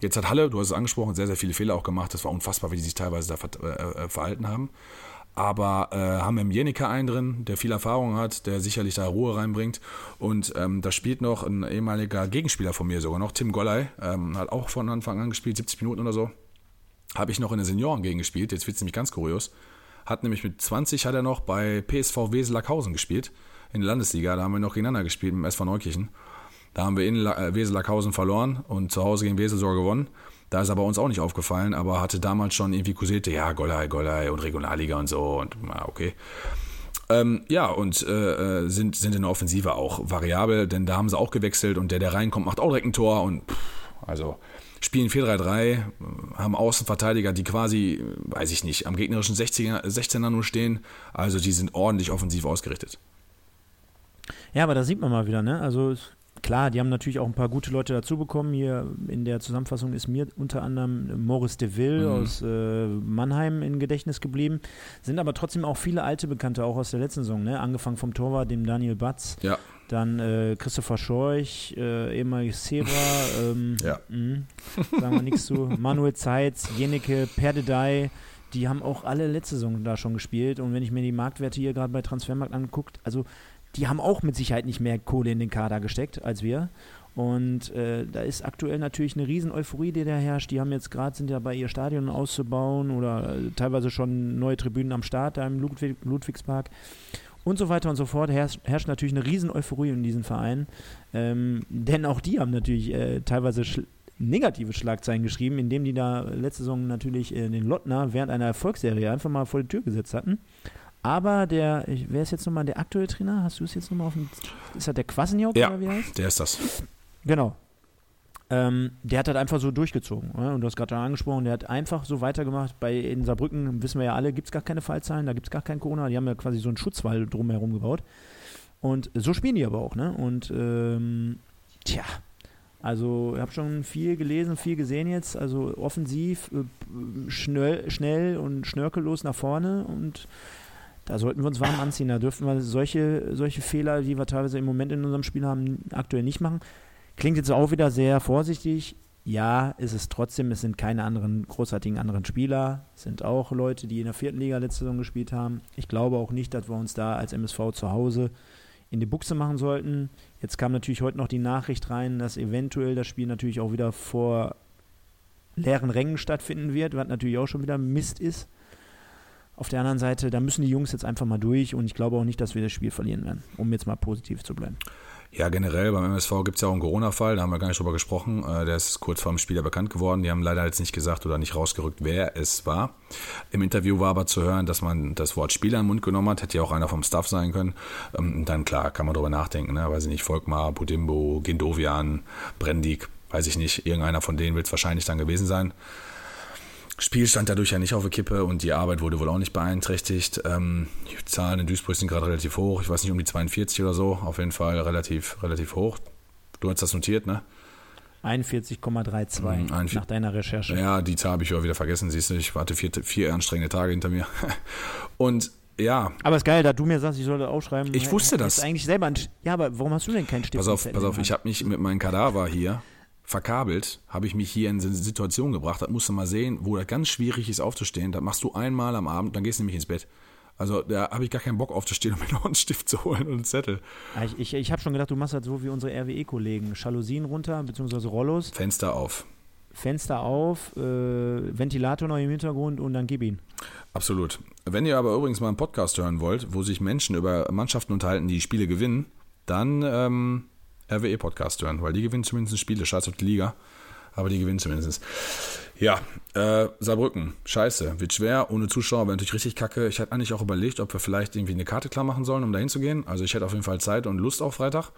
jetzt hat Halle, du hast es angesprochen, sehr, sehr viele Fehler auch gemacht. Das war unfassbar, wie die sich teilweise da ver äh, verhalten haben. Aber äh, haben im Jenica einen drin, der viel Erfahrung hat, der sicherlich da Ruhe reinbringt. Und ähm, da spielt noch ein ehemaliger Gegenspieler von mir sogar noch, Tim Golley, ähm, hat auch von Anfang an gespielt, 70 Minuten oder so. Habe ich noch in der Senioren gegen gespielt, jetzt wird es nämlich ganz kurios. Hat nämlich mit 20 hat er noch bei PSV Weselackhausen gespielt, in der Landesliga. Da haben wir noch gegeneinander gespielt dem SV Neukirchen. Da haben wir in La äh, Weselackhausen verloren und zu Hause gegen Wesel sogar gewonnen. Da ist aber uns auch nicht aufgefallen, aber hatte damals schon irgendwie kursierte, ja, Gollei, Gollei und Regionalliga und so und okay. Ähm, ja, und äh, sind, sind in der Offensive auch variabel, denn da haben sie auch gewechselt und der, der reinkommt, macht auch direkt ein Tor und pff, also spielen 4-3-3, haben Außenverteidiger, die quasi, weiß ich nicht, am gegnerischen 60er, 16er nur stehen. Also die sind ordentlich offensiv ausgerichtet. Ja, aber da sieht man mal wieder, ne? Also es- klar, die haben natürlich auch ein paar gute Leute dazu bekommen. Hier in der Zusammenfassung ist mir unter anderem Maurice de Ville Mhm. aus äh, Mannheim in Gedächtnis geblieben. Sind aber trotzdem auch viele alte Bekannte, auch aus der letzten Saison, ne? Angefangen vom Torwart, dem Daniel Batz, Ja, dann äh, Christopher Scheuch, äh, ehemaliges Zebra, <laughs> ähm, Ja. mh, sagen wir nichts zu. Manuel Zeitz, Jeneke, Perdedei, die haben auch alle letzte Saison da schon gespielt. Und wenn ich mir die Marktwerte hier gerade bei Transfermarkt anguckt, also die haben auch mit Sicherheit nicht mehr Kohle in den Kader gesteckt als wir. Und äh, da ist aktuell natürlich eine riesen Euphorie, die da herrscht. Die haben jetzt gerade, sind ja bei ihr Stadion auszubauen oder äh, teilweise schon neue Tribünen am Start da im Ludwig, Ludwigspark und so weiter und so fort. Herrscht, herrscht natürlich eine riesen Euphorie in diesen Verein. Ähm, denn auch die haben natürlich äh, teilweise schl negative Schlagzeilen geschrieben, indem die da letzte Saison natürlich äh, den Lottner während einer Erfolgsserie einfach mal vor die Tür gesetzt hatten. Aber der, wer ist jetzt nochmal der aktuelle Trainer? Hast du es jetzt nochmal auf dem. Ist das der Kwasniok Ja, oder wie heißt? der ist das. Genau. Ähm, der hat halt einfach so durchgezogen. Ne? Und du hast gerade schon angesprochen, der hat einfach so weitergemacht. Bei in Saarbrücken, wissen wir ja alle, gibt es gar keine Fallzahlen, da gibt es gar kein Corona. Die haben ja quasi so einen Schutzwall drumherum gebaut. Und so spielen die aber auch. Ne? Und ähm, tja, also ich habe schon viel gelesen, viel gesehen jetzt. Also offensiv, äh, schnell, schnell und schnörkellos nach vorne. Und da sollten wir uns warm anziehen. Da dürfen wir solche, solche Fehler, die wir teilweise im Moment in unserem Spiel haben, aktuell nicht machen. Klingt jetzt auch wieder sehr vorsichtig. Ja, ist es trotzdem. Es sind keine anderen großartigen anderen Spieler. Es sind auch Leute, die in der vierten Liga letzte Saison gespielt haben. Ich glaube auch nicht, dass wir uns da als MSV zu Hause in die Buchse machen sollten. Jetzt kam natürlich heute noch die Nachricht rein, dass eventuell das Spiel natürlich auch wieder vor leeren Rängen stattfinden wird, was natürlich auch schon wieder Mist ist. Auf der anderen Seite, da müssen die Jungs jetzt einfach mal durch und ich glaube auch nicht, dass wir das Spiel verlieren werden, um jetzt mal positiv zu bleiben. Ja, generell beim MSV gibt es ja auch einen Corona-Fall, da haben wir gar nicht drüber gesprochen. Äh, Der ist kurz vor dem Spiel ja bekannt geworden. Die haben leider jetzt nicht gesagt oder nicht rausgerückt, wer es war. Im Interview war aber zu hören, dass man das Wort Spieler den Mund genommen hat. Hätte ja auch einer vom Staff sein können. Ähm, Dann klar, kann man drüber nachdenken. Ne? Weiß ich nicht, Volkmar, Budimbo, Gindovian, Brendig, weiß ich nicht. Irgendeiner von denen wird es wahrscheinlich dann gewesen sein. Spiel stand dadurch ja nicht auf der Kippe und die Arbeit wurde wohl auch nicht beeinträchtigt. Ähm, die Zahlen in Duisburg sind gerade relativ hoch. Ich weiß nicht, um die 42 oder so. Auf jeden Fall relativ, relativ hoch. Du hast das notiert, ne? 41,32 Mhm, 41. nach deiner Recherche. Ja, die Zahl habe ich auch wieder vergessen. Siehst du, ich hatte vier, vier anstrengende Tage hinter mir. <laughs> Und ja, Aber ist geil, da du mir sagst, ich soll das aufschreiben. Ich wusste das. Eigentlich selber ja, aber warum hast du denn keinen Stift? pass auf, pass auf, ich habe mich mit meinem Kadaver hier verkabelt, habe ich mich hier in eine Situation gebracht. Das musst du mal sehen, wo das ganz schwierig ist aufzustehen. Das machst du einmal am Abend, dann gehst du nämlich ins Bett. Also da habe ich gar keinen Bock aufzustehen, um mir noch einen Stift zu holen und einen Zettel. Ja, Ich, ich, ich habe schon gedacht, du machst das so wie unsere RWE-Kollegen. Jalousien runter, beziehungsweise Rollos, Fenster auf. Fenster auf, äh, Ventilator noch im Hintergrund und dann gib ihn. Absolut. Wenn ihr aber übrigens mal einen Podcast hören wollt, wo sich Menschen über Mannschaften unterhalten, die Spiele gewinnen, dann ähm, RWE-Podcast hören, weil die gewinnen zumindest Spiele, scheiß auf die Liga, aber die gewinnen zumindest. Ja, äh, Saarbrücken, scheiße, wird schwer, ohne Zuschauer, wäre natürlich richtig kacke. Ich hatte eigentlich auch überlegt, ob wir vielleicht irgendwie eine Karte klar machen sollen, um da hinzugehen. Also ich hätte auf jeden Fall Zeit und Lust auf Freitag.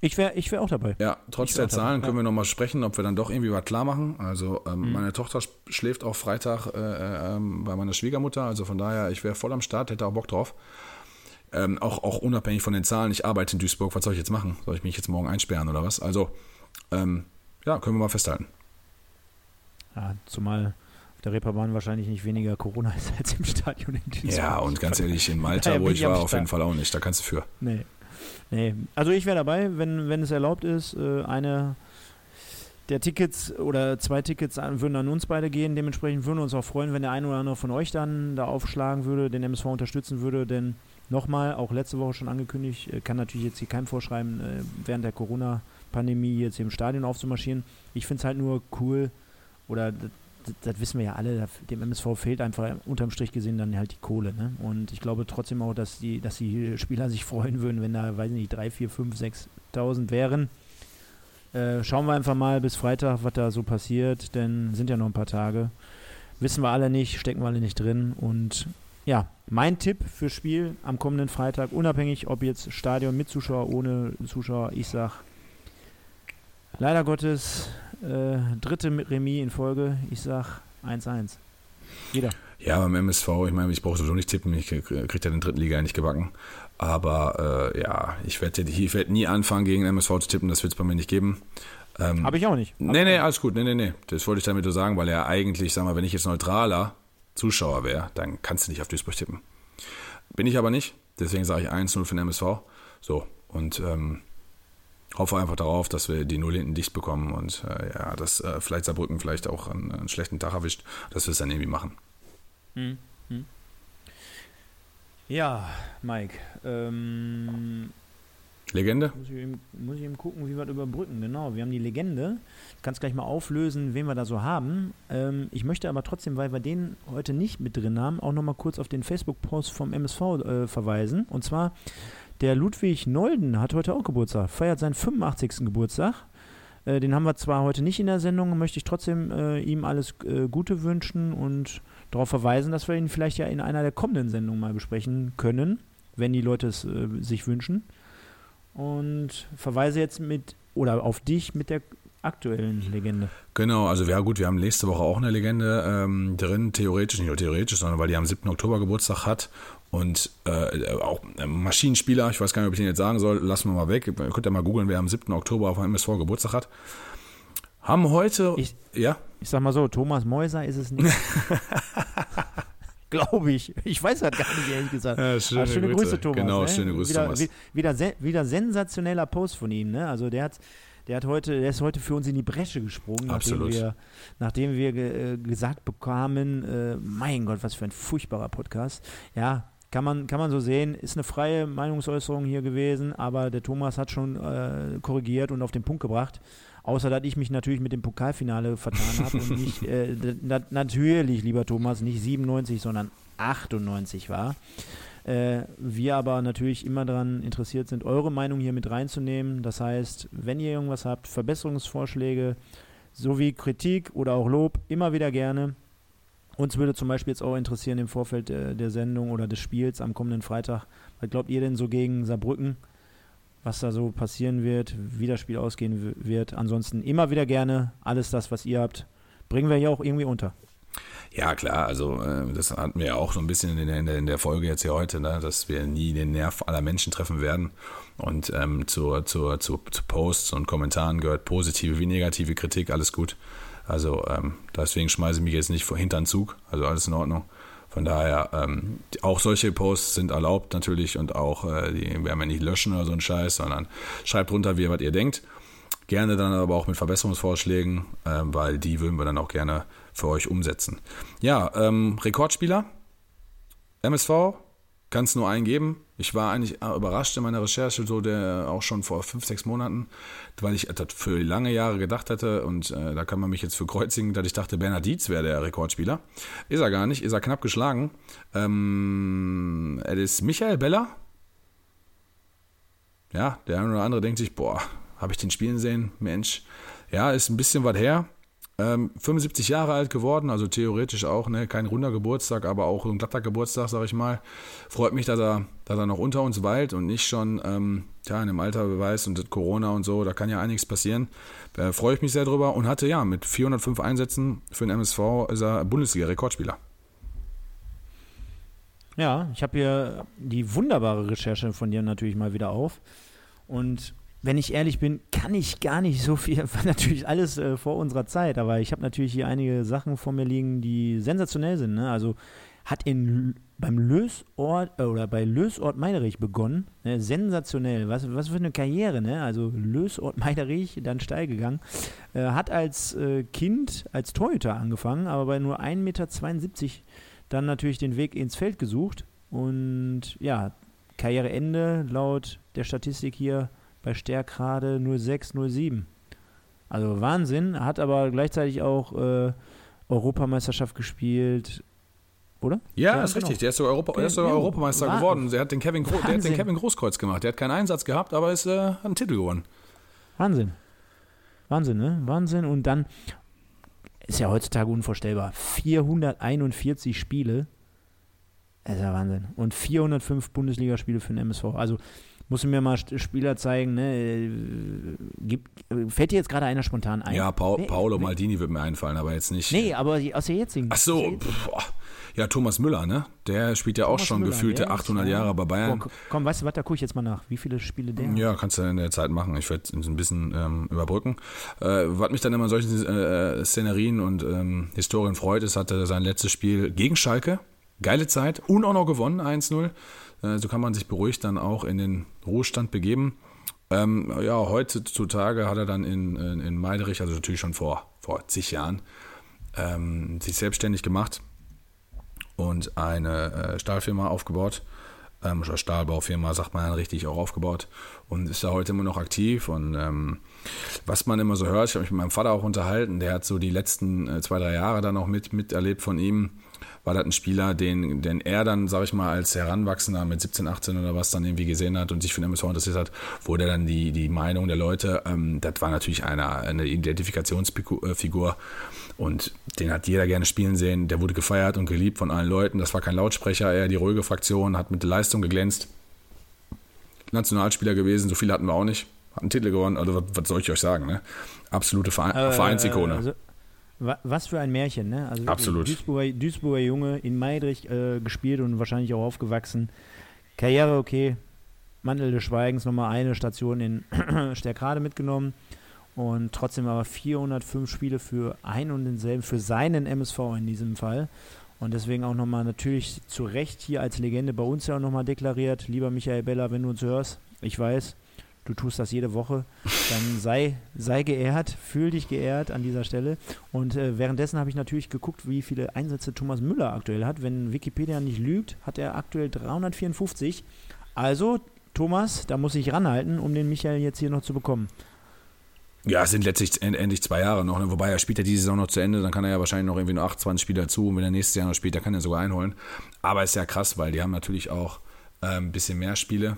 Ich wäre ich wär auch dabei. Ja, trotz der auch dabei, Zahlen können wir nochmal sprechen, ob wir dann doch irgendwie was klar machen. Also ähm, meine Tochter sch- schläft auch Freitag äh, äh, ähm, bei meiner Schwiegermutter, also von daher, ich wäre voll am Start, hätte auch Bock drauf. Ähm, auch, auch unabhängig von den Zahlen, ich arbeite in Duisburg, was soll ich jetzt machen? Soll ich mich jetzt morgen einsperren oder was? Also, ähm, ja, können wir mal festhalten. Ja, zumal auf der Reeperbahn wahrscheinlich nicht weniger Corona ist als im Stadion in Duisburg. Ja, und ganz ehrlich, in Malta, wo ich war, auf jeden Fall auch nicht. Da kannst du für. Nee. Nee. Also ich wäre dabei, wenn, wenn es erlaubt ist. Äh, eine der Tickets oder zwei Tickets würden an uns beide gehen. Dementsprechend würden wir uns auch freuen, wenn der eine oder andere von euch dann da aufschlagen würde, den MSV unterstützen würde. Denn nochmal, auch letzte Woche schon angekündigt, äh, kann natürlich jetzt hier keinem vorschreiben, äh, während der Corona-Pandemie jetzt hier im Stadion aufzumarschieren. Ich finde es halt nur cool, oder das, das, wissen wir ja alle, dem MSV fehlt einfach unterm Strich gesehen dann halt die Kohle. Ne? Und ich glaube trotzdem auch, dass die, dass die Spieler <laughs> sich freuen würden, wenn da, weiß nicht, 3, 4, 5, 6.000 wären. Äh, schauen wir einfach mal bis Freitag, was da so passiert, denn sind ja noch ein paar Tage. Wissen wir alle nicht, stecken wir alle nicht drin. Und ja, mein Tipp fürs Spiel am kommenden Freitag, unabhängig ob jetzt Stadion mit Zuschauer, ohne Zuschauer, ich sag leider Gottes äh, dritte Remis in Folge, ich sag 1-1. Jeder. Ja, beim MSV, ich meine, ich brauche sowieso nicht tippen, ich krieg krieg ja den dritten Liga ja nicht gebacken. Aber äh, ja, ich werde werd nie anfangen, gegen MSV zu tippen, das wird es bei mir nicht geben. Ähm, Habe ich auch nicht. Nee, nee, alles gut. Nee, nee, nee. Das wollte ich damit nur sagen, weil er eigentlich, sag mal, wenn ich jetzt neutraler Zuschauer wäre, dann kannst du nicht auf Duisburg tippen. Bin ich aber nicht. Deswegen sage ich 1-0 für den MSV. So. Und ähm, hoffe einfach darauf, dass wir die Null hinten dicht bekommen und äh, ja, dass äh, vielleicht Saarbrücken vielleicht auch einen, einen schlechten Tag erwischt, dass wir es dann irgendwie machen. Ja, Mike. Ähm, Legende? muss, ich eben, muss ich eben gucken, wie wir das überbrücken. Genau, wir haben die Legende. Du kannst gleich mal auflösen, wen wir da so haben. Ähm, ich möchte aber trotzdem, weil wir den heute nicht mit drin haben, auch nochmal kurz auf den Facebook-Post vom MSV äh, verweisen. Und zwar, der Ludwig Nolden hat heute auch Geburtstag, feiert seinen 85. Geburtstag. Äh, den haben wir zwar heute nicht in der Sendung, möchte ich trotzdem äh, ihm alles äh, Gute wünschen und darauf verweisen, dass wir ihn vielleicht ja in einer der kommenden Sendungen mal besprechen können, wenn die Leute es äh, sich wünschen. Und verweise jetzt mit oder auf dich mit der aktuellen Legende. Genau, also ja gut, wir haben nächste Woche auch eine Legende ähm, drin, theoretisch, nicht nur theoretisch, sondern weil die am 7. Oktober Geburtstag hat und äh, auch Maschinenspieler, ich weiß gar nicht, ob ich den jetzt sagen soll, lassen wir mal weg, ihr könnt ja mal googeln, wer am 7. Oktober auf MSV Geburtstag hat. Haben heute, Ich- ja, Ich sag mal so, Thomas Mäuser ist es nicht. <laughs> Glaube ich. Ich weiß das gar nicht, ehrlich gesagt. Ja, schöne schöne Grüße. Grüße, Thomas. Genau, ne? schöne Grüße, wieder, Thomas. wi- Wieder, sen wieder sensationeller Post von ihm. Ne? Also der hat, der hat heute, der ist heute für uns in die Bresche gesprungen, nachdem Absolut. wir, nachdem wir ge, äh, gesagt bekamen, äh, mein Gott, was für ein furchtbarer Podcast. Ja, kann man, kann man so sehen, ist eine freie Meinungsäußerung hier gewesen, aber der Thomas hat schon äh, korrigiert und auf den Punkt gebracht. Außer, dass ich mich natürlich mit dem Pokalfinale vertan habe und nicht, äh, <laughs> na, natürlich, lieber Thomas, nicht 97, sondern 98 war. Äh, wir aber natürlich immer daran interessiert sind, eure Meinung hier mit reinzunehmen. Das heißt, wenn ihr irgendwas habt, Verbesserungsvorschläge sowie Kritik oder auch Lob, immer wieder gerne. Uns würde zum Beispiel jetzt auch interessieren im Vorfeld äh, der Sendung oder des Spiels am kommenden Freitag, was glaubt ihr denn so gegen Saarbrücken, was da so passieren wird, wie das Spiel ausgehen wird. Ansonsten immer wieder gerne alles das, was ihr habt, bringen wir hier auch irgendwie unter. Ja, klar, also äh, das hatten wir ja auch so ein bisschen in der, in in der Folge jetzt hier heute, ne, dass wir nie den Nerv aller Menschen treffen werden. Und ähm, zur, zur, zu, zu Posts und Kommentaren gehört positive wie negative Kritik, alles gut. Also ähm, deswegen schmeiße ich mich jetzt nicht vor hintern Zug, also alles in Ordnung. Von daher, ähm, auch solche Posts sind erlaubt natürlich und auch, äh, die werden wir nicht löschen oder so ein Scheiß, sondern schreibt runter, wie ihr was ihr denkt. Gerne dann aber auch mit Verbesserungsvorschlägen, ähm, weil die würden wir dann auch gerne für euch umsetzen. Ja, ähm, Rekordspieler, MSV, kann es nur einen geben. Ich war eigentlich äh, überrascht in meiner Recherche, so der auch schon vor fünf, sechs Monaten, weil ich das für lange Jahre gedacht hatte und äh, da kann man mich jetzt für kreuzigen, dass ich dachte, Bernhard Dietz wäre der Rekordspieler. Ist er gar nicht, ist er knapp geschlagen. Ähm, es ist Michael Beller. Ja, der eine oder andere denkt sich, boah, habe ich den spielen sehen? Mensch, ja, ist ein bisschen was her. Ähm, 75 Jahre alt geworden, also theoretisch auch, ne, kein runder Geburtstag, aber auch ein glatter Geburtstag, sag ich mal. Freut mich, dass er, dass er noch unter uns weilt und nicht schon ähm, ja, in dem Alter beweist und Corona und so, da kann ja einiges passieren. Äh, Freue ich mich sehr drüber und hatte ja mit 405 Einsätzen für den MSV ist er Bundesliga-Rekordspieler. Ja, ich habe hier die wunderbare Recherche von dir natürlich mal wieder auf. Und wenn ich ehrlich bin, kann ich gar nicht so viel, <laughs> natürlich alles äh, vor unserer Zeit, aber ich habe natürlich hier einige Sachen vor mir liegen, die sensationell sind. Ne? Also hat in, beim Lösort äh, oder bei Lösort Meiderich begonnen. Ne? Sensationell. Was, was für eine Karriere, ne? Also Lösort Meiderich, dann steil gegangen. Äh, hat als äh, Kind als Torhüter angefangen, aber bei nur 1,72 Meter dann natürlich den Weg ins Feld gesucht. Und ja, Karriereende laut der Statistik hier bei Stärkrade 0607. Also Wahnsinn, hat aber gleichzeitig auch äh, Europameisterschaft gespielt, oder? Ja, Ja, ist genau. richtig. Der ist sogar, Europa, der ist sogar Ja, Europameister Wah- geworden. Der hat, den Kevin, Gro- der hat den Wahnsinn. Kevin Großkreuz gemacht. Der hat keinen Einsatz gehabt, aber ist, äh, hat einen Titel gewonnen. Wahnsinn. Wahnsinn, ne? Wahnsinn. Und dann ist ja heutzutage unvorstellbar. 441 Spiele. Das ist ja Wahnsinn. Und 405 Bundesligaspiele für den MSV. Also muss mir mal Spieler zeigen, ne? äh, Gibt, fällt dir jetzt gerade einer spontan ein? Ja, Nee, Paolo nee. Maldini wird mir einfallen, aber jetzt nicht. Nee, aber aus der jetzigen. Ach so, boah. ja, Thomas Müller, ne? Der spielt ja auch Thomas schon Müller, gefühlte der ist, 800 ja. Jahre bei Bayern. Boah, komm, weißt du was, da gucke ich jetzt mal nach. Wie viele Spiele der. Ja, kannst du in der Zeit machen. Ich werde es ein bisschen ähm, überbrücken. Äh, was mich dann immer in solchen äh, Szenerien und ähm, Historien freut, ist, hatte sein letztes Spiel gegen Schalke. Geile Zeit und auch noch gewonnen, 1-0. Äh, so kann man sich beruhigt dann auch in den Ruhestand begeben. Ähm, ja, heutzutage hat er dann in, in, in Meiderich, also natürlich schon vor, vor zig Jahren, ähm, sich selbstständig gemacht und eine äh, Stahlfirma aufgebaut. Ähm, Stahlbaufirma, sagt man dann richtig, auch aufgebaut. Und ist da heute immer noch aktiv. Und ähm, was man immer so hört, ich habe mich mit meinem Vater auch unterhalten, der hat so die letzten äh, zwei, drei Jahre dann auch mit, miterlebt von ihm. War das ein Spieler, den, den er dann, sag ich mal, als Heranwachsender mit 17, 18 oder was dann irgendwie gesehen hat und sich für den MSV interessiert hat, wurde dann die, die Meinung der Leute, ähm, das war natürlich eine, eine Identifikationsfigur und den hat jeder gerne spielen sehen. Der wurde gefeiert und geliebt von allen Leuten. Das war kein Lautsprecher, eher die ruhige Fraktion, hat mit Leistung geglänzt. Nationalspieler gewesen, so viele hatten wir auch nicht. Hat einen Titel gewonnen, also was, was soll ich euch sagen, ne? Absolute Verein, Äh, Vereinsikone. also, was für ein Märchen, ne? Also Absolut. Duisburger, Duisburger Junge in Meidrich äh, gespielt und wahrscheinlich auch aufgewachsen. Karriere okay. Mantel des Schweigens nochmal eine Station in <clears throat> Sterkrade mitgenommen. Und trotzdem aber 405 Spiele für ein und denselben, für seinen MSV in diesem Fall. Und deswegen auch nochmal natürlich zu Recht hier als Legende bei uns ja auch nochmal deklariert. Lieber Michael Beller, wenn du uns hörst, ich weiß, du tust das jede Woche, dann sei, sei geehrt, fühl dich geehrt an dieser Stelle. Und äh, währenddessen habe ich natürlich geguckt, wie viele Einsätze Thomas Müller aktuell hat. Wenn Wikipedia nicht lügt, hat er aktuell 354. Also, Thomas, da muss ich ranhalten, um den Michael jetzt hier noch zu bekommen. Ja, es sind letztlich end- endlich zwei Jahre noch, ne? wobei er spielt ja diese Saison noch zu Ende, dann kann er ja wahrscheinlich noch irgendwie nur 28 Spiele dazu und wenn er nächstes Jahr noch spielt, dann kann er sogar einholen. Aber ist ja krass, weil die haben natürlich auch äh, ein bisschen mehr Spiele.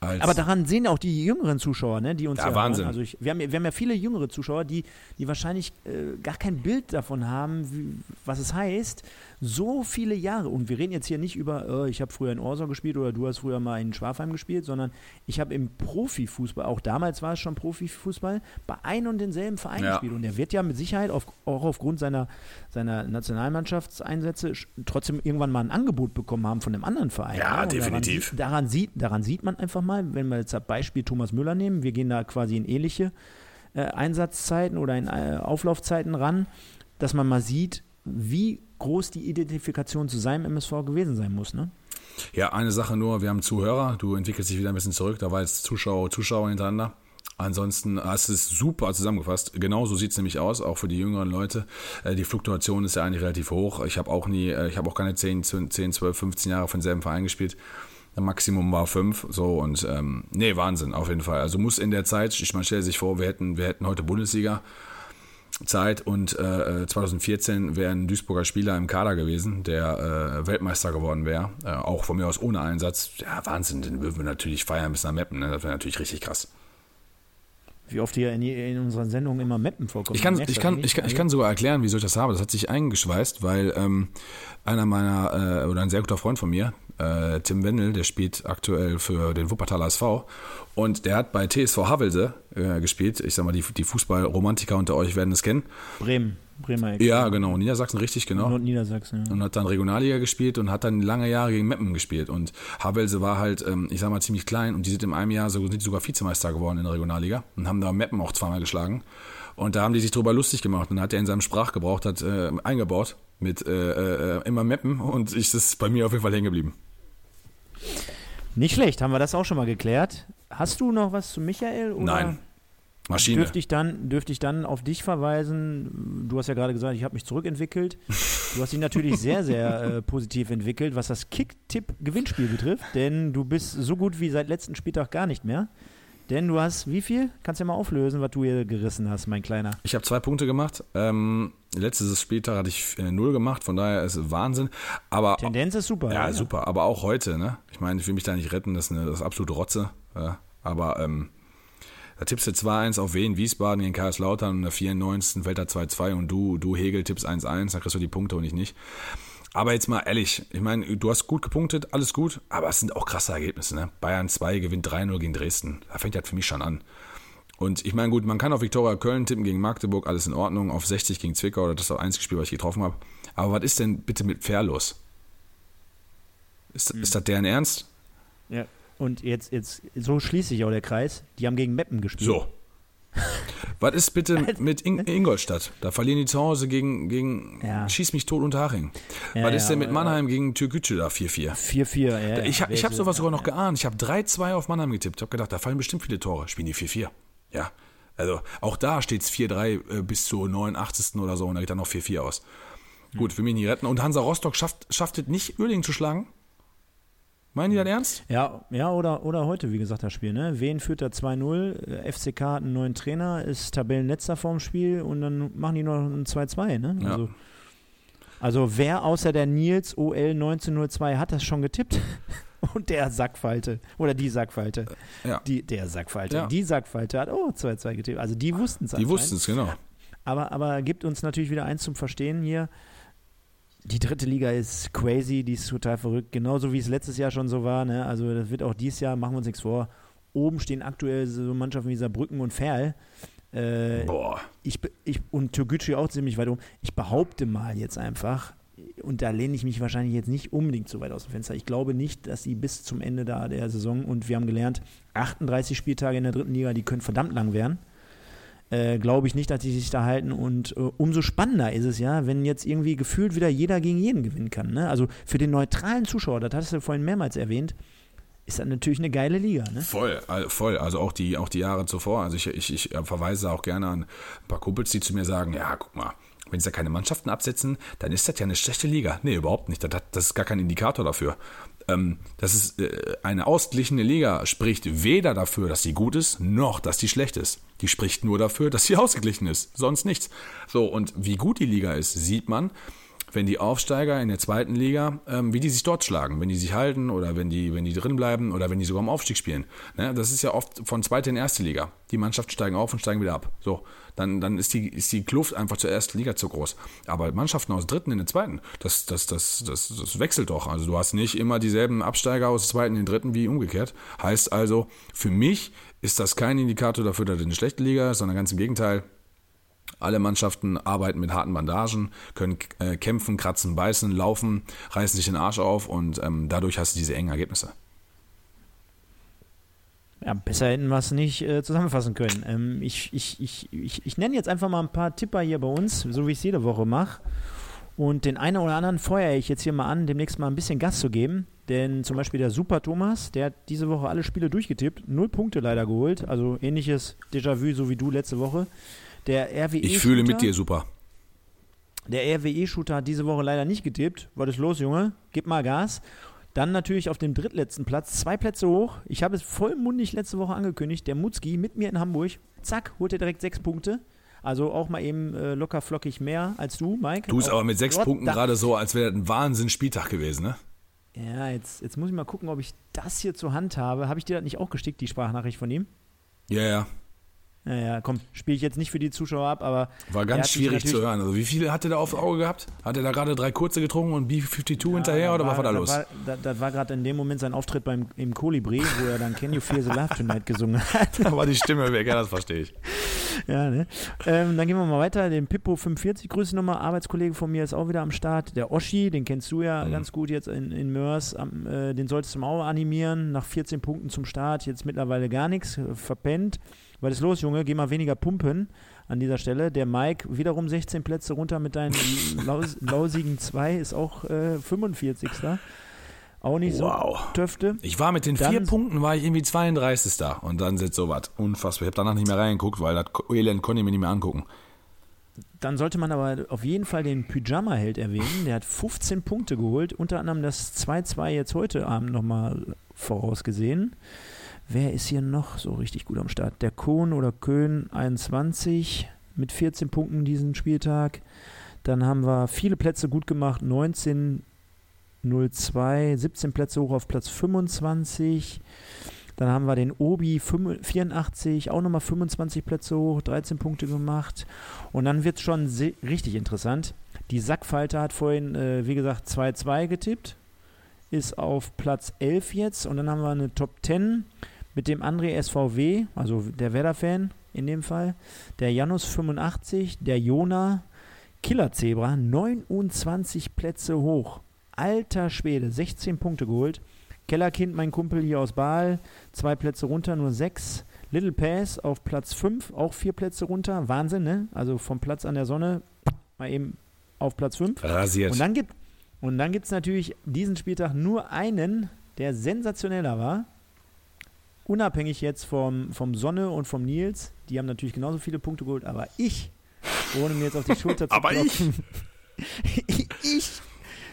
Aber daran sehen auch die jüngeren Zuschauer, ne, die uns Ja, ja, Wahnsinn. Hören. Also ich, wir, haben, wir haben ja viele jüngere Zuschauer, die, die wahrscheinlich äh, gar kein Bild davon haben, wie, was es heißt, so viele Jahre. Und wir reden jetzt hier nicht über, äh, ich habe früher in Orsau gespielt oder du hast früher mal in Schwafheim gespielt, sondern ich habe im Profifußball, auch damals war es schon Profifußball, bei ein und denselben Verein Ja. gespielt. Und der wird ja mit Sicherheit auf, auch aufgrund seiner, seiner Nationalmannschaftseinsätze sch- trotzdem irgendwann mal ein Angebot bekommen haben von einem anderen Verein. Ja, ne? Und definitiv. Daran, sieht- daran, sieht, daran sieht man einfach mal, wenn wir jetzt das Beispiel Thomas Müller nehmen, wir gehen da quasi in ähnliche äh, Einsatzzeiten oder in äh, Auflaufzeiten ran, dass man mal sieht, wie groß die Identifikation zu seinem MSV gewesen sein muss. Ne? Ja, eine Sache nur, wir haben Zuhörer, du entwickelst dich wieder ein bisschen zurück, da war jetzt Zuschauer, Zuschauer hintereinander. Ansonsten hast du es super zusammengefasst. Genauso sieht es nämlich aus, auch für die jüngeren Leute. Äh, Die Fluktuation ist ja eigentlich relativ hoch. Ich habe auch nie, äh, ich habe auch keine 10, 10, 12, 15 Jahre für denselben Verein gespielt. Maximum war fünf, so und ähm, nee, Wahnsinn, auf jeden Fall. Also muss in der Zeit, ich man stelle sich vor, wir hätten, wir hätten heute Bundesliga. Zeit und äh, 2014 wäre ein Duisburger Spieler im Kader gewesen, der äh, Weltmeister geworden wäre, äh, auch von mir aus ohne Einsatz. Ja, Wahnsinn, den würden wir natürlich feiern bis nach Meppen, ne? das wäre natürlich richtig krass. Wie oft hier in, in unseren Sendungen immer Mappen vorkommen. Ich kann, ich, kann, ich, kann, ich kann sogar erklären, wieso ich das habe. Das hat sich eingeschweißt, weil ähm, einer meiner, äh, oder ein sehr guter Freund von mir, äh, Tim Wendel, der spielt aktuell für den Wuppertaler SV und der hat bei TSV Havelse äh, gespielt. Ich sag mal, die, die Fußballromantiker unter euch werden es kennen. Bremen, Bremer Ecke. Ja, genau, Niedersachsen, richtig, genau. Nordniedersachsen. Ja. und hat dann Regionalliga gespielt und hat dann lange Jahre gegen Meppen gespielt. Und Havelse war halt, ähm, ich sag mal, ziemlich klein und die sind in einem Jahr so, sind sogar Vizemeister geworden in der Regionalliga und haben da Meppen auch zweimal geschlagen. Und da haben die sich drüber lustig gemacht und dann hat er in seinem Sprachgebrauch das äh, eingebaut mit äh, äh, immer Meppen und ich, das ist bei mir auf jeden Fall hängen geblieben. Nicht schlecht, haben wir das auch schon mal geklärt. Hast du noch was zu Michael? Oder? Nein. Maschine. Dürfte ich, dann, dürfte ich dann auf dich verweisen? Du hast ja gerade gesagt, ich habe mich zurückentwickelt. Du hast dich natürlich sehr, sehr <laughs> äh, positiv entwickelt, was das Kick-Tipp-Gewinnspiel betrifft, denn du bist so gut wie seit letzten Spieltag gar nicht mehr. Denn du hast wie viel? Kannst du ja mal auflösen, was du hier gerissen hast, mein Kleiner. Ich habe zwei Punkte gemacht. Ähm, letztes Spieltag hatte ich äh, null gemacht, von daher ist es Wahnsinn. Aber Tendenz ist super. Ja, super. Aber auch heute, ne? Ich meine, ich will mich da nicht retten, das ist, eine, das ist absolute Rotze. Ja. Aber ähm, da tippst du 2-1 auf Wien, Wiesbaden gegen Kaiserslautern und in der 94. fällt da 2-2 und du, du Hegel tippst 1-1, dann kriegst du die Punkte und ich nicht. Aber jetzt mal ehrlich, ich meine, du hast gut gepunktet, alles gut, aber es sind auch krasse Ergebnisse. Ne? Bayern 2 gewinnt 3-0 gegen Dresden. Da fängt das für mich schon an. Und ich meine, gut, man kann auf Viktoria Köln tippen gegen Magdeburg, alles in Ordnung, auf 60 gegen Zwickau, das ist das einzige Spiel, was ich getroffen habe. Aber was ist denn bitte mit Fair los? Ist, ist das deren Ernst? Ja. Und jetzt, jetzt, so schließt sich auch der Kreis. Die haben gegen Meppen gespielt. So. Was ist bitte <laughs> mit In Ingolstadt? Da verlieren die zu Hause gegen, gegen Ja. Schieß mich tot unter Haching. Ja, Was ist denn mit Mannheim gegen Türkgücü da 4-4? 4-4, ja. Ich habe ich hab Wer- sowas sogar noch geahnt. Ich habe 3-2 auf Mannheim getippt. Ich habe gedacht, da fallen bestimmt viele Tore. Spielen die 4-4. Ja. Also auch da steht es 4-3 äh, bis zur 89. oder so und da geht dann noch 4-4 aus. Gut, für mich nicht retten. Und Hansa Rostock schafft, schafft es nicht, Uerdingen zu schlagen? Meinen die das ernst? Ja, ja oder, oder heute, wie gesagt, das Spiel. Ne? Wen führt da 2-0? Äh, FCK hat einen neuen Trainer, ist Tabellenletzter vorm Spiel und dann machen die noch ein 2-2. Ne? Ja. Also, Also wer außer der Nils OL 1902 hat das schon getippt? <laughs> Und der Sackfalte. Oder die Sackfalte. Ja. Die, der Sackfalte. Ja. Die Sackfalte hat, oh, 2-2 getippt. Also die wussten es Die wussten es, genau. Aber, aber gibt uns natürlich wieder eins zum Verstehen hier. Die dritte Liga ist crazy, die ist total verrückt. Genauso wie es letztes Jahr schon so war. Ne? Also das wird auch dieses Jahr, machen wir uns nichts vor. Oben stehen aktuell so Mannschaften wie Saarbrücken und Ferl. Äh, Boah. ich, ich, und Türkgücü auch ziemlich weit oben. Ich behaupte mal jetzt einfach, und da lehne ich mich wahrscheinlich jetzt nicht unbedingt so weit aus dem Fenster. Ich glaube nicht, dass sie bis zum Ende da der Saison, und wir haben gelernt, 38 Spieltage in der dritten Liga, die können verdammt lang werden. Äh, glaube ich nicht, dass die sich da halten. Und äh, umso spannender ist es ja, wenn jetzt irgendwie gefühlt wieder jeder gegen jeden gewinnen kann. Ne? Also für den neutralen Zuschauer, das hattest du vorhin mehrmals erwähnt, ist das natürlich eine geile Liga. Ne? Voll, voll. Also auch die, auch die Jahre zuvor. Also ich, ich, ich äh, verweise auch gerne an ein paar Kumpels, die zu mir sagen, ja, guck mal, wenn sie da keine Mannschaften absetzen, dann ist das ja eine schlechte Liga. Nee, überhaupt nicht. Das, das ist gar kein Indikator dafür. Ähm, das ist äh, eine ausgeglichene Liga, spricht weder dafür, dass sie gut ist, noch, dass die schlecht ist. Die spricht nur dafür, dass sie <laughs> ausgeglichen ist. Sonst nichts. So, und wie gut die Liga ist, sieht man, wenn die Aufsteiger in der zweiten Liga, ähm, wie die sich dort schlagen, wenn die sich halten oder wenn die, wenn die drin bleiben oder wenn die sogar im Aufstieg spielen. Ne? Das ist ja oft von zweite in erste Liga. Die Mannschaften steigen auf und steigen wieder ab. So, dann, dann ist die, ist die Kluft einfach zur ersten Liga zu groß. Aber Mannschaften aus dritten in der zweiten, das, das, das, das, das wechselt doch. Also du hast nicht immer dieselben Absteiger aus zweiten in den dritten wie umgekehrt. Heißt also, für mich ist das kein Indikator dafür, dass es eine schlechte Liga ist, sondern ganz im Gegenteil. Alle Mannschaften arbeiten mit harten Bandagen, können äh, kämpfen, kratzen, beißen, laufen, reißen sich den Arsch auf und ähm, dadurch hast du diese engen Ergebnisse. Ja, besser hätten wir es nicht äh, zusammenfassen können. Ähm, ich, ich, ich, ich, ich nenne jetzt einfach mal ein paar Tipper hier bei uns, so wie ich es jede Woche mache. Und den einen oder anderen feuere ich jetzt hier mal an, demnächst mal ein bisschen Gas zu geben. Denn zum Beispiel der Super Thomas, der hat diese Woche alle Spiele durchgetippt, null Punkte leider geholt. Also ähnliches Déjà-vu, so wie du letzte Woche. Der RWE Ich fühle mit dir super. der RWE-Shooter hat diese Woche leider nicht getippt. Was ist los, Junge? Gib mal Gas. Dann natürlich auf dem drittletzten Platz, zwei Plätze hoch. Ich habe es vollmundig letzte Woche angekündigt. Der Mutzki mit mir in Hamburg. Zack, holt er direkt sechs Punkte. Also auch mal eben äh, locker flockig mehr als du, Mike. Du bist aber mit sechs Punkten gerade so, als wäre das ein Wahnsinn-Spieltag gewesen, ne? Ja, jetzt, jetzt muss ich mal gucken, ob ich das hier zur Hand habe. Habe ich dir das nicht auch geschickt, die Sprachnachricht von ihm? Ja, ja. Naja, komm, spiele ich jetzt nicht für die Zuschauer ab, aber. War ganz schwierig zu hören. Also wie viele hat er da aufs Auge gehabt? Hat er da gerade drei kurze getrunken und B52 hinterher Ja, oder was war da los? Das war, da, das war gerade in dem Moment sein Auftritt beim, im Kolibri, wo er dann Can You Feel the Love Tonight gesungen hat. <laughs> Da war die Stimme weg, ja, das verstehe ich. ja, ne? ähm, dann gehen wir mal weiter. Den Pippo45, Grüße nochmal. Arbeitskollege von mir ist auch wieder am Start. Der Oschi, den kennst du ja ganz gut jetzt in, in Mörs. Am, äh, den solltest du mal auch animieren. Nach 14 Punkten zum Start. Jetzt mittlerweile gar nichts. Verpennt. Was ist los, Junge? Geh mal weniger pumpen an dieser Stelle. Der Mike wiederum 16 Plätze runter mit deinen <laughs> laus, lausigen 2 ist auch äh, 45. Auch nicht Wow. so Töfte. Ich war mit den Dann- vier Punkten, war ich irgendwie 32. da und dann sitzt sowas. Unfassbar. Ich habe danach nicht mehr reingeguckt, weil das Elend konnte ich mir nicht mehr angucken. Dann sollte man aber auf jeden Fall den Pyjama-Held erwähnen. Der hat 15 Punkte geholt, unter anderem das 2-2 jetzt heute Abend nochmal vorausgesehen. Wer ist hier noch so richtig gut am Start? Der Kohn oder Köhn 21 mit 14 Punkten diesen Spieltag. Dann haben wir viele Plätze gut gemacht, 19 02, 17 Plätze hoch auf Platz 25. Dann haben wir den Obi 84, auch nochmal 25 Plätze hoch, 13 Punkte gemacht. Und dann wird es schon richtig interessant. Die Sackfalter hat vorhin, äh, wie gesagt, 2-2 getippt, ist auf Platz 11 jetzt. Und dann haben wir eine Top 10 mit dem André SVW, also der Werder-Fan in dem Fall, der Janus 85, der Jona, Killer Zebra, 29 Plätze hoch. Alter Schwede, 16 Punkte geholt. Kellerkind, mein Kumpel hier aus Baal, zwei Plätze runter, nur sechs. Little Pass auf Platz 5, auch vier Plätze runter. Wahnsinn, ne? Also vom Platz an der Sonne mal eben auf Platz 5. Rasiert. Und dann gibt und dann gibt es natürlich diesen Spieltag nur einen, der sensationeller war. Unabhängig jetzt vom, vom Sonne und vom Nils. Die haben natürlich genauso viele Punkte geholt, aber ich, ohne mir jetzt auf die Schulter zu <laughs> Aber ich? klopfen, <laughs> ich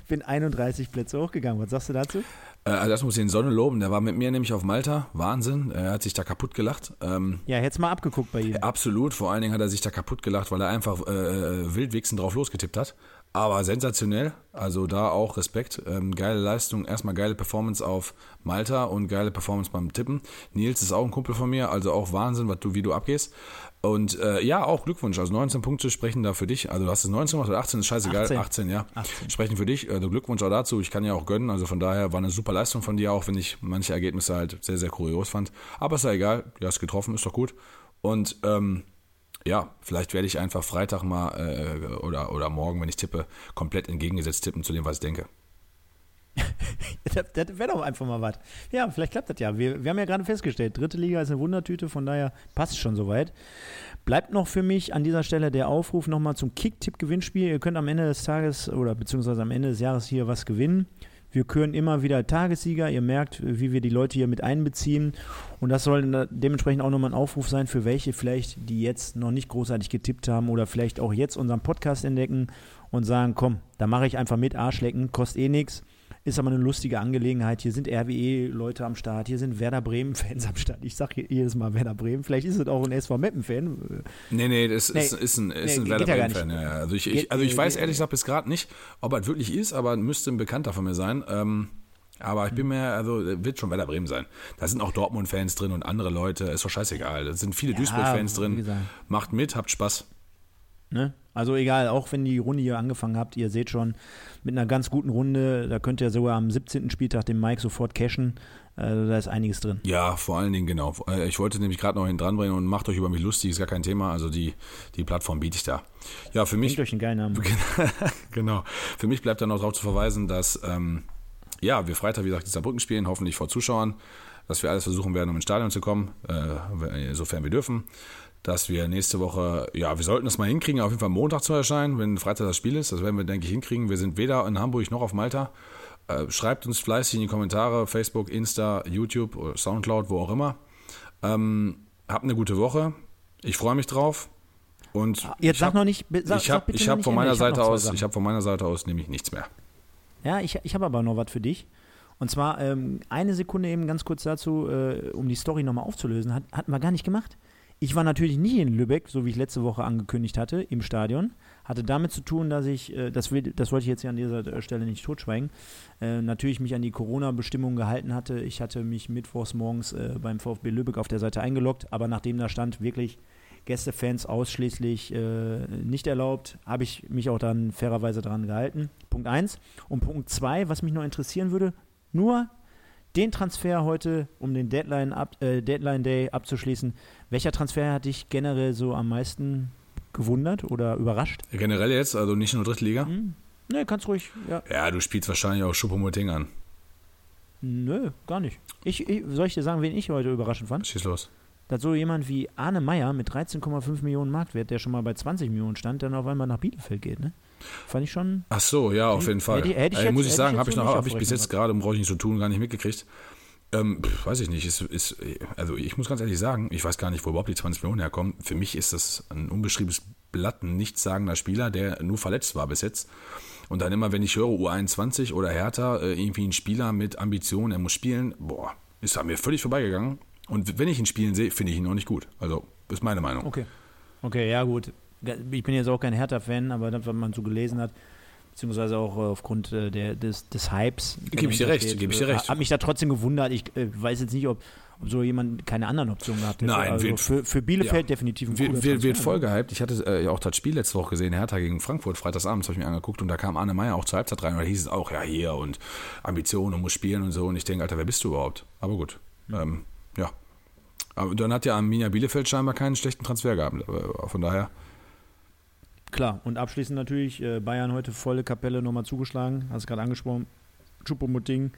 bin 31 Plätze hochgegangen. Was sagst du dazu? Äh, also das muss ich den Sonne loben. Der war mit mir nämlich auf Malta. Wahnsinn. Er hat sich da kaputt gelacht. Ähm, Ja, hättest mal abgeguckt bei ihm. absolut. Vor allen Dingen hat er sich da kaputt gelacht, weil er einfach äh, wildwichsen drauf losgetippt hat. Aber sensationell, also da auch Respekt. Ähm, geile Leistung, erstmal geile Performance auf Malta und geile Performance beim Tippen. Nils ist auch ein Kumpel von mir, also auch Wahnsinn, was du, wie du abgehst. Und äh, ja, auch Glückwunsch. Also 19 Punkte sprechen da für dich. Also du hast es 19 gemacht oder 18, ist scheißegal. 18, 18 ja. 18. Sprechen für dich. Also Glückwunsch auch dazu. Ich kann ja auch gönnen. Also von daher war eine super Leistung von dir, auch wenn ich manche Ergebnisse halt sehr, sehr kurios fand. Aber ist ja egal. Du hast getroffen, ist doch gut. Und ähm, ja, vielleicht werde ich einfach Freitag mal äh, oder, oder morgen, wenn ich tippe, komplett entgegengesetzt tippen zu dem, was ich denke. <laughs> das, wäre doch einfach mal was. Ja, vielleicht klappt das ja. Wir, wir haben ja gerade festgestellt, dritte Liga ist eine Wundertüte, von daher passt es schon soweit. Bleibt noch für mich an dieser Stelle der Aufruf nochmal zum Kick-Tipp-Gewinnspiel. Ihr könnt am Ende des Tages oder beziehungsweise am Ende des Jahres hier was gewinnen. Wir küren immer wieder Tagessieger. Ihr merkt, wie wir die Leute hier mit einbeziehen. Und das soll dementsprechend auch nochmal ein Aufruf sein für welche vielleicht, die jetzt noch nicht großartig getippt haben oder vielleicht auch jetzt unseren Podcast entdecken und sagen, komm, da mache ich einfach mit, Arschlecken, kostet eh nichts. Ist aber eine lustige Angelegenheit. Hier sind RWE-Leute am Start, hier sind Werder Bremen-Fans am Start. Ich sage jedes Mal Werder Bremen. Vielleicht ist es auch ein SV Meppen-Fan. Nee, nee, das nee, ist, ist ein, ist nee, ein Werder Bremen-Fan. Ja, also ich, ich, also ich weiß ehrlich gesagt bis gerade nicht, ob er wirklich ist, aber müsste ein Bekannter von mir sein. Ähm, aber ich bin mir, also wird schon Werder Bremen sein. Da sind auch Dortmund-Fans drin und andere Leute, ist doch scheißegal. Da sind viele ja, Duisburg-Fans drin. Macht mit, habt Spaß. Ne? Also egal, auch wenn die Runde hier angefangen habt, ihr seht schon, mit einer ganz guten Runde, da könnt ihr sogar am 17. Spieltag den Mike sofort cashen. Also da ist einiges drin. Ja, vor allen Dingen, genau. Äh, ich wollte nämlich gerade noch hin dranbringen und macht euch über mich lustig, ist gar kein Thema. Also die, die Plattform biete ich da. Ja, für mich. euch einen geilen Namen. <laughs> genau. Für mich bleibt dann noch darauf zu verweisen, dass ähm, ja, wir Freitag, wie gesagt, dieser Brücken spielen, hoffentlich vor Zuschauern, dass wir alles versuchen werden, um ins Stadion zu kommen, äh, sofern wir dürfen dass wir nächste Woche, ja, wir sollten es mal hinkriegen, auf jeden Fall Montag zu erscheinen, wenn Freitag das Spiel ist. Das werden wir, denke ich, hinkriegen. Wir sind weder in Hamburg noch auf Malta. Äh, schreibt uns fleißig in die Kommentare, Facebook, Insta, YouTube, oder Soundcloud, wo auch immer. Ähm, habt eine gute Woche. Ich freue mich drauf. Und jetzt sag hab, noch nicht. Sag, ich habe hab von meiner Seite aus, ich habe von meiner Seite aus nämlich nichts mehr. Ja, ich, ich habe aber noch was für dich. Und zwar ähm, eine Sekunde eben ganz kurz dazu, äh, um die Story nochmal aufzulösen, hat, hatten wir gar nicht gemacht. Ich war natürlich nicht in Lübeck, so wie ich letzte Woche angekündigt hatte, im Stadion. Hatte damit zu tun, dass ich, äh, das, will, das wollte ich jetzt hier an dieser Stelle nicht totschweigen, äh, natürlich mich an die Corona-Bestimmungen gehalten hatte. Ich hatte mich mittwochs morgens äh, beim VfB Lübeck auf der Seite eingeloggt, aber nachdem da stand, wirklich Gästefans ausschließlich äh, nicht erlaubt, habe ich mich auch dann fairerweise daran gehalten. Punkt 1. Und Punkt 2, was mich noch interessieren würde, nur den Transfer heute, um den Deadline, ab, äh, Deadline Day abzuschließen, welcher Transfer hat dich generell so am meisten gewundert oder überrascht? Generell jetzt, also nicht nur Drittliga? Hm. Ne, kannst ruhig, ja. Ja, du spielst wahrscheinlich auch Schuppomoting an. Nö, gar nicht. Ich, ich, soll ich dir sagen, wen ich heute überraschend fand? Schieß los. Dass so jemand wie Arne Meyer mit 13,5 Millionen Marktwert, der schon mal bei 20 Millionen stand, dann auf einmal nach Bielefeld geht, ne? Fand ich schon. Ach so, ja, auf jeden Fall. Hätte, hätte ich jetzt, muss ich sagen, habe ich, noch, hab ich bis jetzt gerade, brauche ich nicht so tun, gar nicht mitgekriegt. Ähm, weiß ich nicht. Ist, ist, also ich muss ganz ehrlich sagen, ich weiß gar nicht, wo überhaupt die 20 Millionen herkommen. Für mich ist das ein unbeschriebenes Blatt, ein nichtssagender Spieler, der nur verletzt war bis jetzt. Und dann immer, wenn ich höre U21 oder Hertha, äh, irgendwie ein Spieler mit Ambitionen, er muss spielen, boah, ist an mir völlig vorbeigegangen. Und wenn ich ihn spielen sehe, finde ich ihn noch nicht gut. Also, ist meine Meinung. Okay. Okay, ja, gut ich bin jetzt auch kein Hertha-Fan, aber das, was man so gelesen hat, beziehungsweise auch äh, aufgrund äh, der, des, des Hypes. Gebe ich dir recht, gebe ich dir recht. Hat mich da trotzdem gewundert. Ich äh, weiß jetzt nicht, ob, ob so jemand keine anderen Optionen gehabt hätte. Nein, also wird, für, für Bielefeld ja, definitiv ein wird, wird, wird voll gehypt. Ich hatte äh, auch das Spiel letzte Woche gesehen, Hertha gegen Frankfurt, freitagsabends habe ich mir angeguckt und da kam Arne Meyer auch zur Halbzeit rein und da hieß es auch, ja hier und Ambitionen und muss spielen und so und ich denke, Alter, wer bist du überhaupt? Aber gut, mhm. ähm, ja. Aber dann hat ja Arminia Bielefeld scheinbar keinen schlechten Transfer gehabt, äh, von daher Klar, und abschließend natürlich äh, Bayern heute volle Kapelle nochmal zugeschlagen. Hast du gerade angesprochen. Choupo-Moting,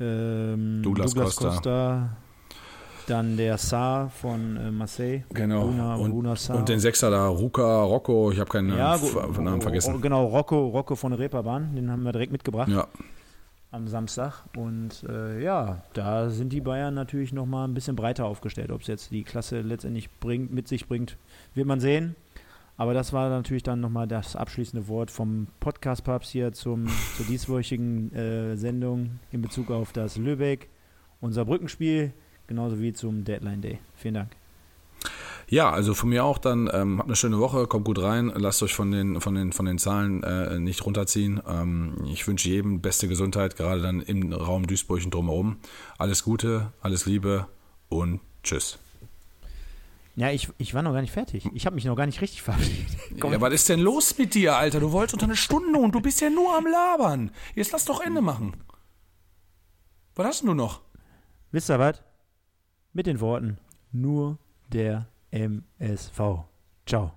ähm, Douglas, Douglas Costa. Costa. dann der Saar von äh, Marseille. Genau. Bruna, und, Bruna und, den Sechser da, Ruka, Rocco, ich habe keinen ja, Namen, Namen vergessen. Genau, Rocco, Rocco von der Reeperbahn, den haben wir direkt mitgebracht. Ja. Am Samstag. Und äh, ja, da sind die Bayern natürlich nochmal ein bisschen breiter aufgestellt. Ob es jetzt die Klasse letztendlich bringt, mit sich bringt, wird man sehen. Aber das war natürlich dann nochmal das abschließende Wort vom Podcast-Papst hier zum, zur dieswöchigen äh, Sendung in Bezug auf das Lübeck, unser Brückenspiel, genauso wie zum Deadline Day. Vielen Dank. Ja, also von mir auch dann, ähm, habt eine schöne Woche, kommt gut rein, lasst euch von den, von den, von den Zahlen äh, nicht runterziehen. Ähm, ich wünsche jedem beste Gesundheit, gerade dann im Raum Duisburg und drumherum. Alles Gute, alles Liebe und tschüss. Ja, ich, ich war noch gar nicht fertig. Ich habe mich noch gar nicht richtig verabschiedet. <laughs> Komm, Ja, was ist denn los mit dir, Alter? Du wolltest unter eine Stunde und du bist ja nur am Labern. Jetzt lass doch Ende machen. Was hast denn du noch? wisst ihr was? Mit den Worten, nur der MSV. Ciao.